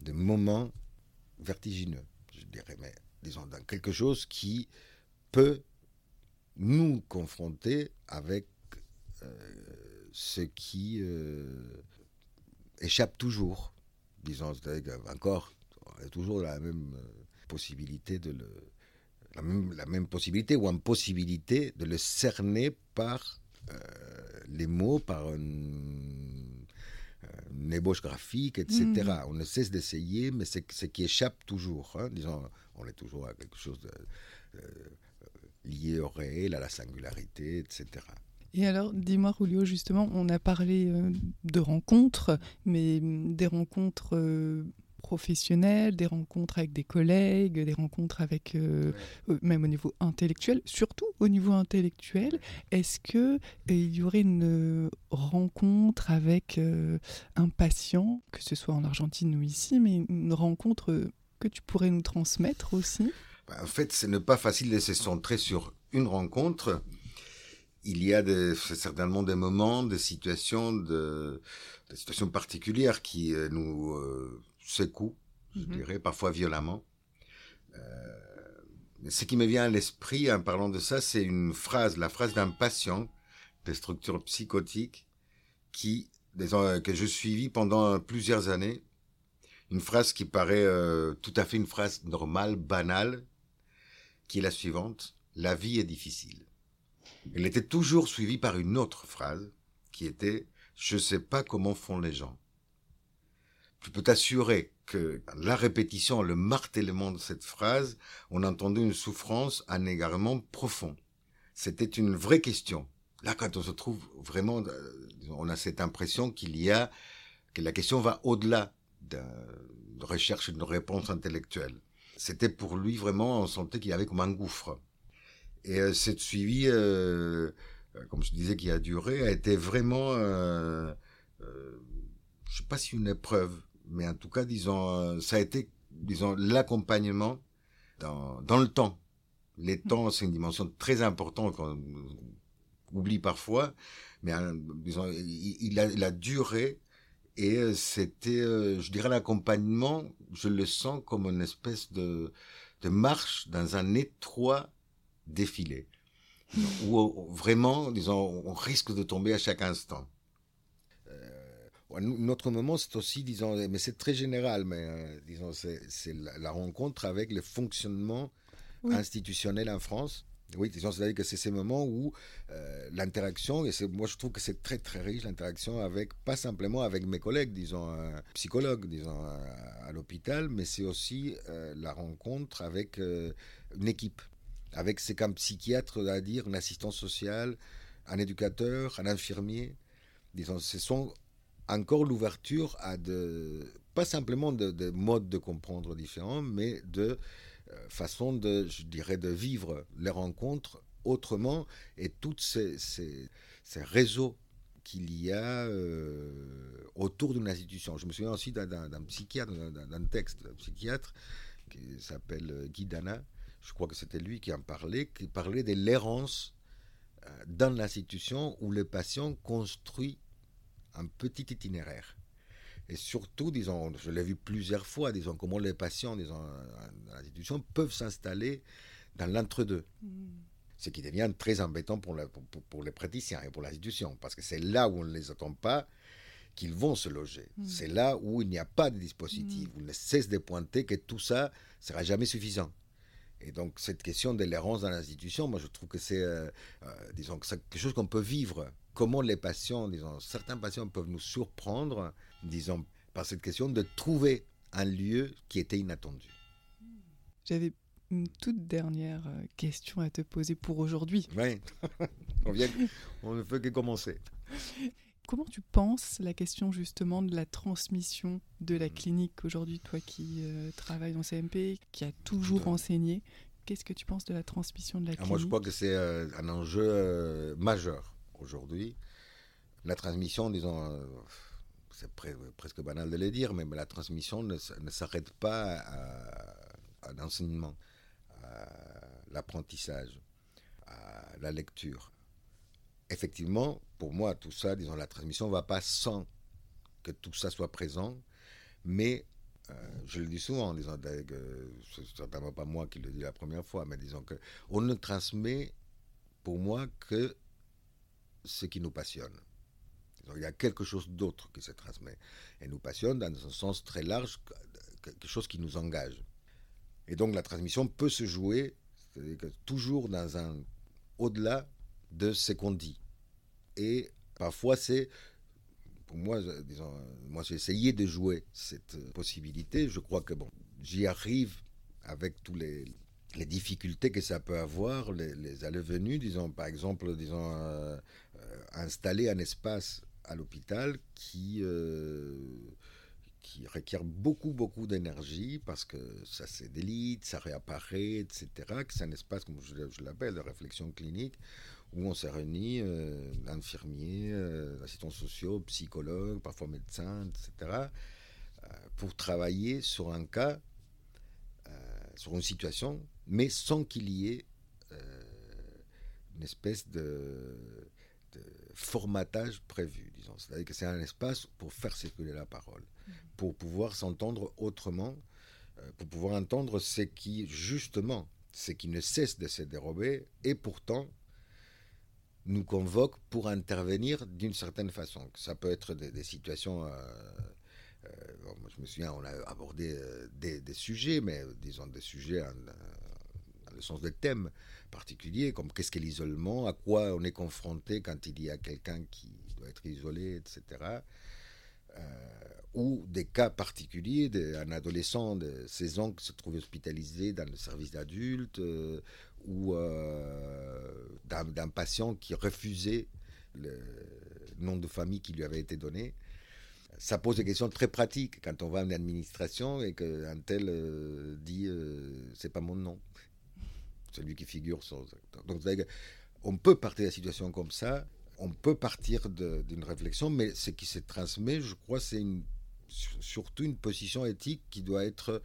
des moments vertigineux, je dirais, mais disons, dans quelque chose qui peut nous confronter avec euh, ce qui euh, échappe toujours. Disons, encore, on a toujours la même euh, possibilité de le. La même, la même possibilité ou impossibilité de le cerner par les mots, par une, ébauche graphique, etc. Mm. On ne cesse d'essayer, mais c'est ce qui échappe toujours. Hein. disons, on est toujours à quelque chose de, euh, lié au réel, à la singularité, etc. Et alors, dis-moi, Julio, justement, on a parlé euh, de rencontres, mais mm, des rencontres euh, professionnelles, des rencontres avec des collègues, des rencontres avec, même au niveau intellectuel, surtout au niveau intellectuel. Est-ce que il y aurait une rencontre avec un patient, que ce soit en Argentine ou ici, mais une rencontre que tu pourrais nous transmettre aussi? Bah, En fait, ce n'est pas facile de se centrer sur une rencontre. Il y a des, certainement des moments, des situations, de, des situations particulières qui euh, nous euh, secouent, je mhm. dirais, parfois violemment. Euh, ce qui me vient à l'esprit en parlant de ça, c'est une phrase, la phrase d'un patient de structure psychotique qui, disons, que je suivis pendant plusieurs années une phrase qui paraît euh, tout à fait une phrase normale, banale, qui est la suivante La vie est difficile. Elle était toujours suivie par une autre phrase qui était Je ne sais pas comment font les gens. Je peux t'assurer que la répétition, le martèlement de cette phrase, on entendait une souffrance, un égarement profond. C'était une vraie question. Là, quand on se trouve vraiment, euh, on a cette impression qu'il y a, que la question va au-delà de recherche de réponse intellectuelle. C'était pour lui vraiment, on sentait qu'il y avait comme un gouffre. Et euh, cette suivi, euh, comme je disais, qui a duré, a été vraiment, je sais pas si une épreuve, mais en tout cas, disons, ça a été, disons, l'accompagnement dans, dans le temps. Les mmh. temps, c'est une dimension très importante qu'on oublie parfois, mais disons, il, a, il a duré et euh, c'était, euh, je dirais, l'accompagnement, je le sens comme une espèce de, de marche dans un étroit défilé, où vraiment, disons, on risque de tomber à chaque instant. Euh, autre moment, c'est aussi, disons, mais c'est très général, mais euh, disons, c'est la, rencontre avec le fonctionnement institutionnel en France. Oui, c'est-à-dire que c'est ces moments où euh, l'interaction, et moi je trouve que c'est très très riche l'interaction avec, pas simplement avec mes collègues, disons, un psychologue, disons, à, l'hôpital, mais c'est aussi euh, la rencontre avec euh, une équipe, avec c'est qu'un psychiatre à dire, un assistant social, un éducateur, un infirmier, disons, ce sont encore l'ouverture à de, pas simplement de, de modes de comprendre différents, mais de euh, façon de, je dirais, de vivre les rencontres autrement et tous ces, ces, réseaux qu'il y a euh, autour d'une institution. Je me souviens aussi d'un psychiatre, d'un texte d'un psychiatre qui s'appelle Guy Dana, je crois que c'était lui qui en parlait, qui parlait de l'errance euh, dans l'institution où le patient construit un petit itinéraire. Et surtout, disons, je l'ai vu plusieurs fois, disons, comment les patients, disons, dans l'institution peuvent s'installer dans l'entre-deux. Mm. Ce qui devient très embêtant pour, pour, les praticiens et pour l'institution, parce que c'est là où on ne les attend pas qu'ils vont se loger. Mm. C'est là où il n'y a pas de dispositif, mm. où on ne cesse de pointer que tout ça ne sera jamais suffisant. Et donc cette question de l'errance dans l'institution, moi je trouve que c'est, euh, euh, disons, que c'est quelque chose qu'on peut vivre. Comment les patients, disons, certains patients peuvent nous surprendre, disons, par cette question de trouver un lieu qui était inattendu. J'avais une toute dernière euh, question à te poser pour aujourd'hui. Oui, [LAUGHS] on, vient, on ne peut que commencer. Comment tu penses la question justement de la transmission de la mm. clinique aujourd'hui, toi qui euh, travailles dans CMP, qui a toujours enseigné Qu'est-ce que tu penses de la transmission de la clinique ah, Moi, je crois que c'est euh, un enjeu majeur aujourd'hui. La transmission, disons, c'est presque banal de le dire, mais, la transmission ne, s'arrête pas à l'enseignement l'apprentissage, la lecture. Effectivement, pour moi, tout ça, disons, la transmission ne va pas sans que tout ça soit présent, mais euh, je le dis souvent, en disant, que c'est certainement pas moi qui le dis la première fois, mais disons que on ne transmet pour moi que ce qui nous passionne. il y a quelque chose d'autre qui se transmet et nous passionne dans un sens très large, quelque chose qui nous engage. Et donc la transmission peut se jouer toujours dans un au-delà de ce qu'on dit. Et parfois c'est pour moi, disons, moi j'ai essayé de jouer cette possibilité. Je crois que bon, j'y arrive avec tous les, difficultés que ça peut avoir, les, les allées-venues, par exemple, disons, euh, installer un espace à l'hôpital qui euh, qui requiert beaucoup, beaucoup d'énergie parce que ça se délite, ça réapparaît, etc. C'est un espace, comme je, l'appelle, de réflexion clinique, où on s'est réunis, euh, infirmiers, euh, assistants sociaux, psychologues, parfois médecins, etc., euh, pour travailler sur un cas, sur une situation, mais sans qu'il y ait une espèce de formatage prévu, disons. C'est-à-dire que c'est un espace pour faire circuler la parole, mm. pour pouvoir s'entendre autrement, euh, pour pouvoir entendre ce qui, justement, ce qui ne cesse de se dérober, et pourtant nous convoque pour intervenir d'une certaine façon. Ça peut être des, situations... Euh, euh, je me souviens, on a abordé des, des, sujets, mais disons des sujets le sens des thèmes particuliers, comme qu'est-ce qu'est l'isolement, à quoi on est confronté quand il y a quelqu'un qui doit être isolé, etc. Euh, ou des cas particuliers d'un adolescent de 16 ans qui se trouve hospitalisé dans le service d'adultes, euh, ou euh, d'un patient qui refusait le nom de famille qui lui avait été donné ça pose des questions très pratiques quand on va en administration et qu'un tel dit c'est pas mon nom celui qui figure sur. Donc, on peut partir de la situation comme ça, on peut partir d'une réflexion, mais ce qui se transmet, je crois, c'est surtout une position éthique qui doit être,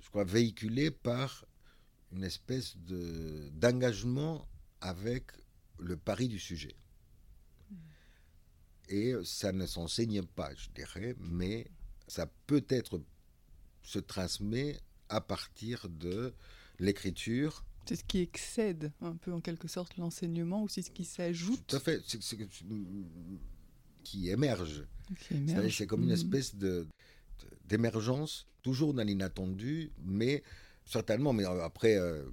je crois, véhiculée par une espèce d'engagement avec le pari du sujet. Et ça ne s'enseigne pas, je dirais, mais ça peut être se transmet à partir de l'écriture, c'est ce qui excède un peu en quelque sorte l'enseignement ou c'est ce qui s'ajoute Tout à fait, c'est ce qui émerge. C'est comme une mm. espèce de, d'émergence, toujours dans l'inattendu, mais certainement, mais après euh,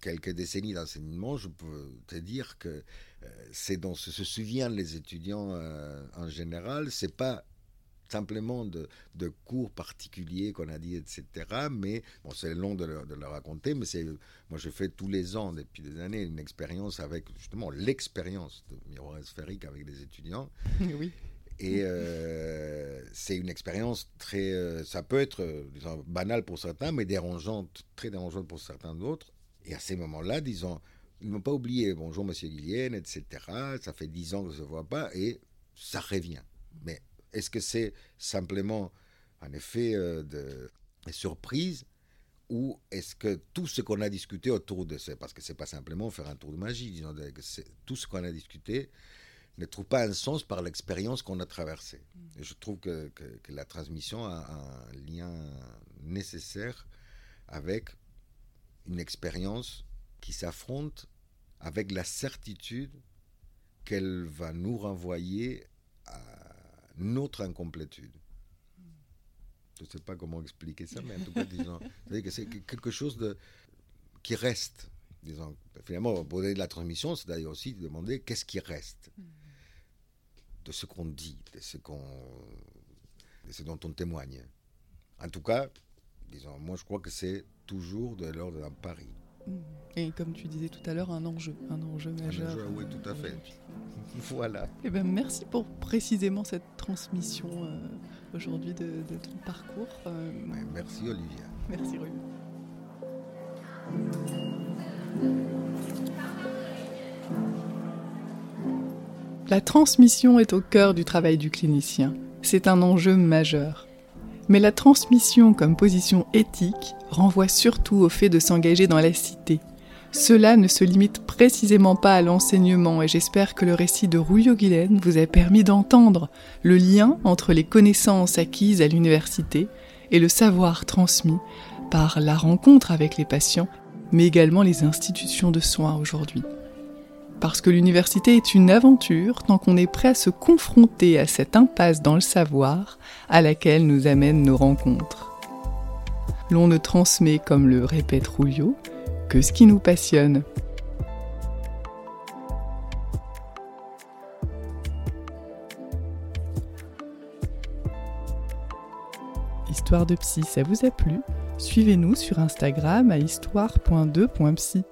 quelques décennies d'enseignement, je peux te dire que euh, c'est dont se, se souviennent les étudiants euh, en général, c'est pas simplement de, cours particuliers qu'on a dit, etc. Mais bon, c'est long de le, raconter, mais c'est moi je fais tous les ans depuis des années une expérience avec justement l'expérience de miroir sphérique avec des étudiants. [LAUGHS] oui. Et euh, c'est une expérience très, euh, ça peut être disons, banal pour certains, mais dérangeante, très dérangeante pour certains d'autres. Et à ces moments-là, disons, ils ne m'ont pas oublié. Bonjour, Monsieur Guillen, etc. Ça fait dix ans que je ne se voit pas et ça revient. Mais est-ce que c'est simplement un effet euh, de surprise ou est-ce que tout ce qu'on a discuté autour de ça, parce que c'est pas simplement faire un tour de magie, disons, tout ce qu'on a discuté ne trouve pas un sens par l'expérience qu'on a traversée. Et je trouve que, que, la transmission a un lien nécessaire avec une expérience qui s'affronte avec la certitude qu'elle va nous renvoyer à notre incomplétude. Je ne sais pas comment expliquer ça, mais en tout cas, [LAUGHS] disons, c'est quelque chose de, qui reste. Disons, finalement, pour de la transmission, c'est d'ailleurs aussi de demander qu'est-ce qui reste de ce qu'on dit, de ce, qu'on, de ce dont on témoigne. En tout cas, disons, moi je crois que c'est toujours de l'ordre d'un pari. Et comme tu disais tout à l'heure, un enjeu, un enjeu majeur. oui, tout à fait. voilà. Eh ben, merci pour précisément cette transmission euh, aujourd'hui de, ton parcours. Euh, merci Olivia. Merci Rue. La transmission est au cœur du travail du clinicien. C'est un enjeu majeur. Mais la transmission comme position éthique renvoie surtout au fait de s'engager dans la cité. Cela ne se limite précisément pas à l'enseignement et j'espère que le récit de Rouillot-Guilaine vous a permis d'entendre le lien entre les connaissances acquises à l'université et le savoir transmis par la rencontre avec les patients, mais également les institutions de soins aujourd'hui parce que l'université est une aventure tant qu'on est prêt à se confronter à cette impasse dans le savoir à laquelle nous amènent nos rencontres. L'on ne transmet, comme le répète Rouillot, que ce qui nous passionne. Histoire de psy, ça vous a plu? Suivez-nous sur Instagram à histoire.2.psy.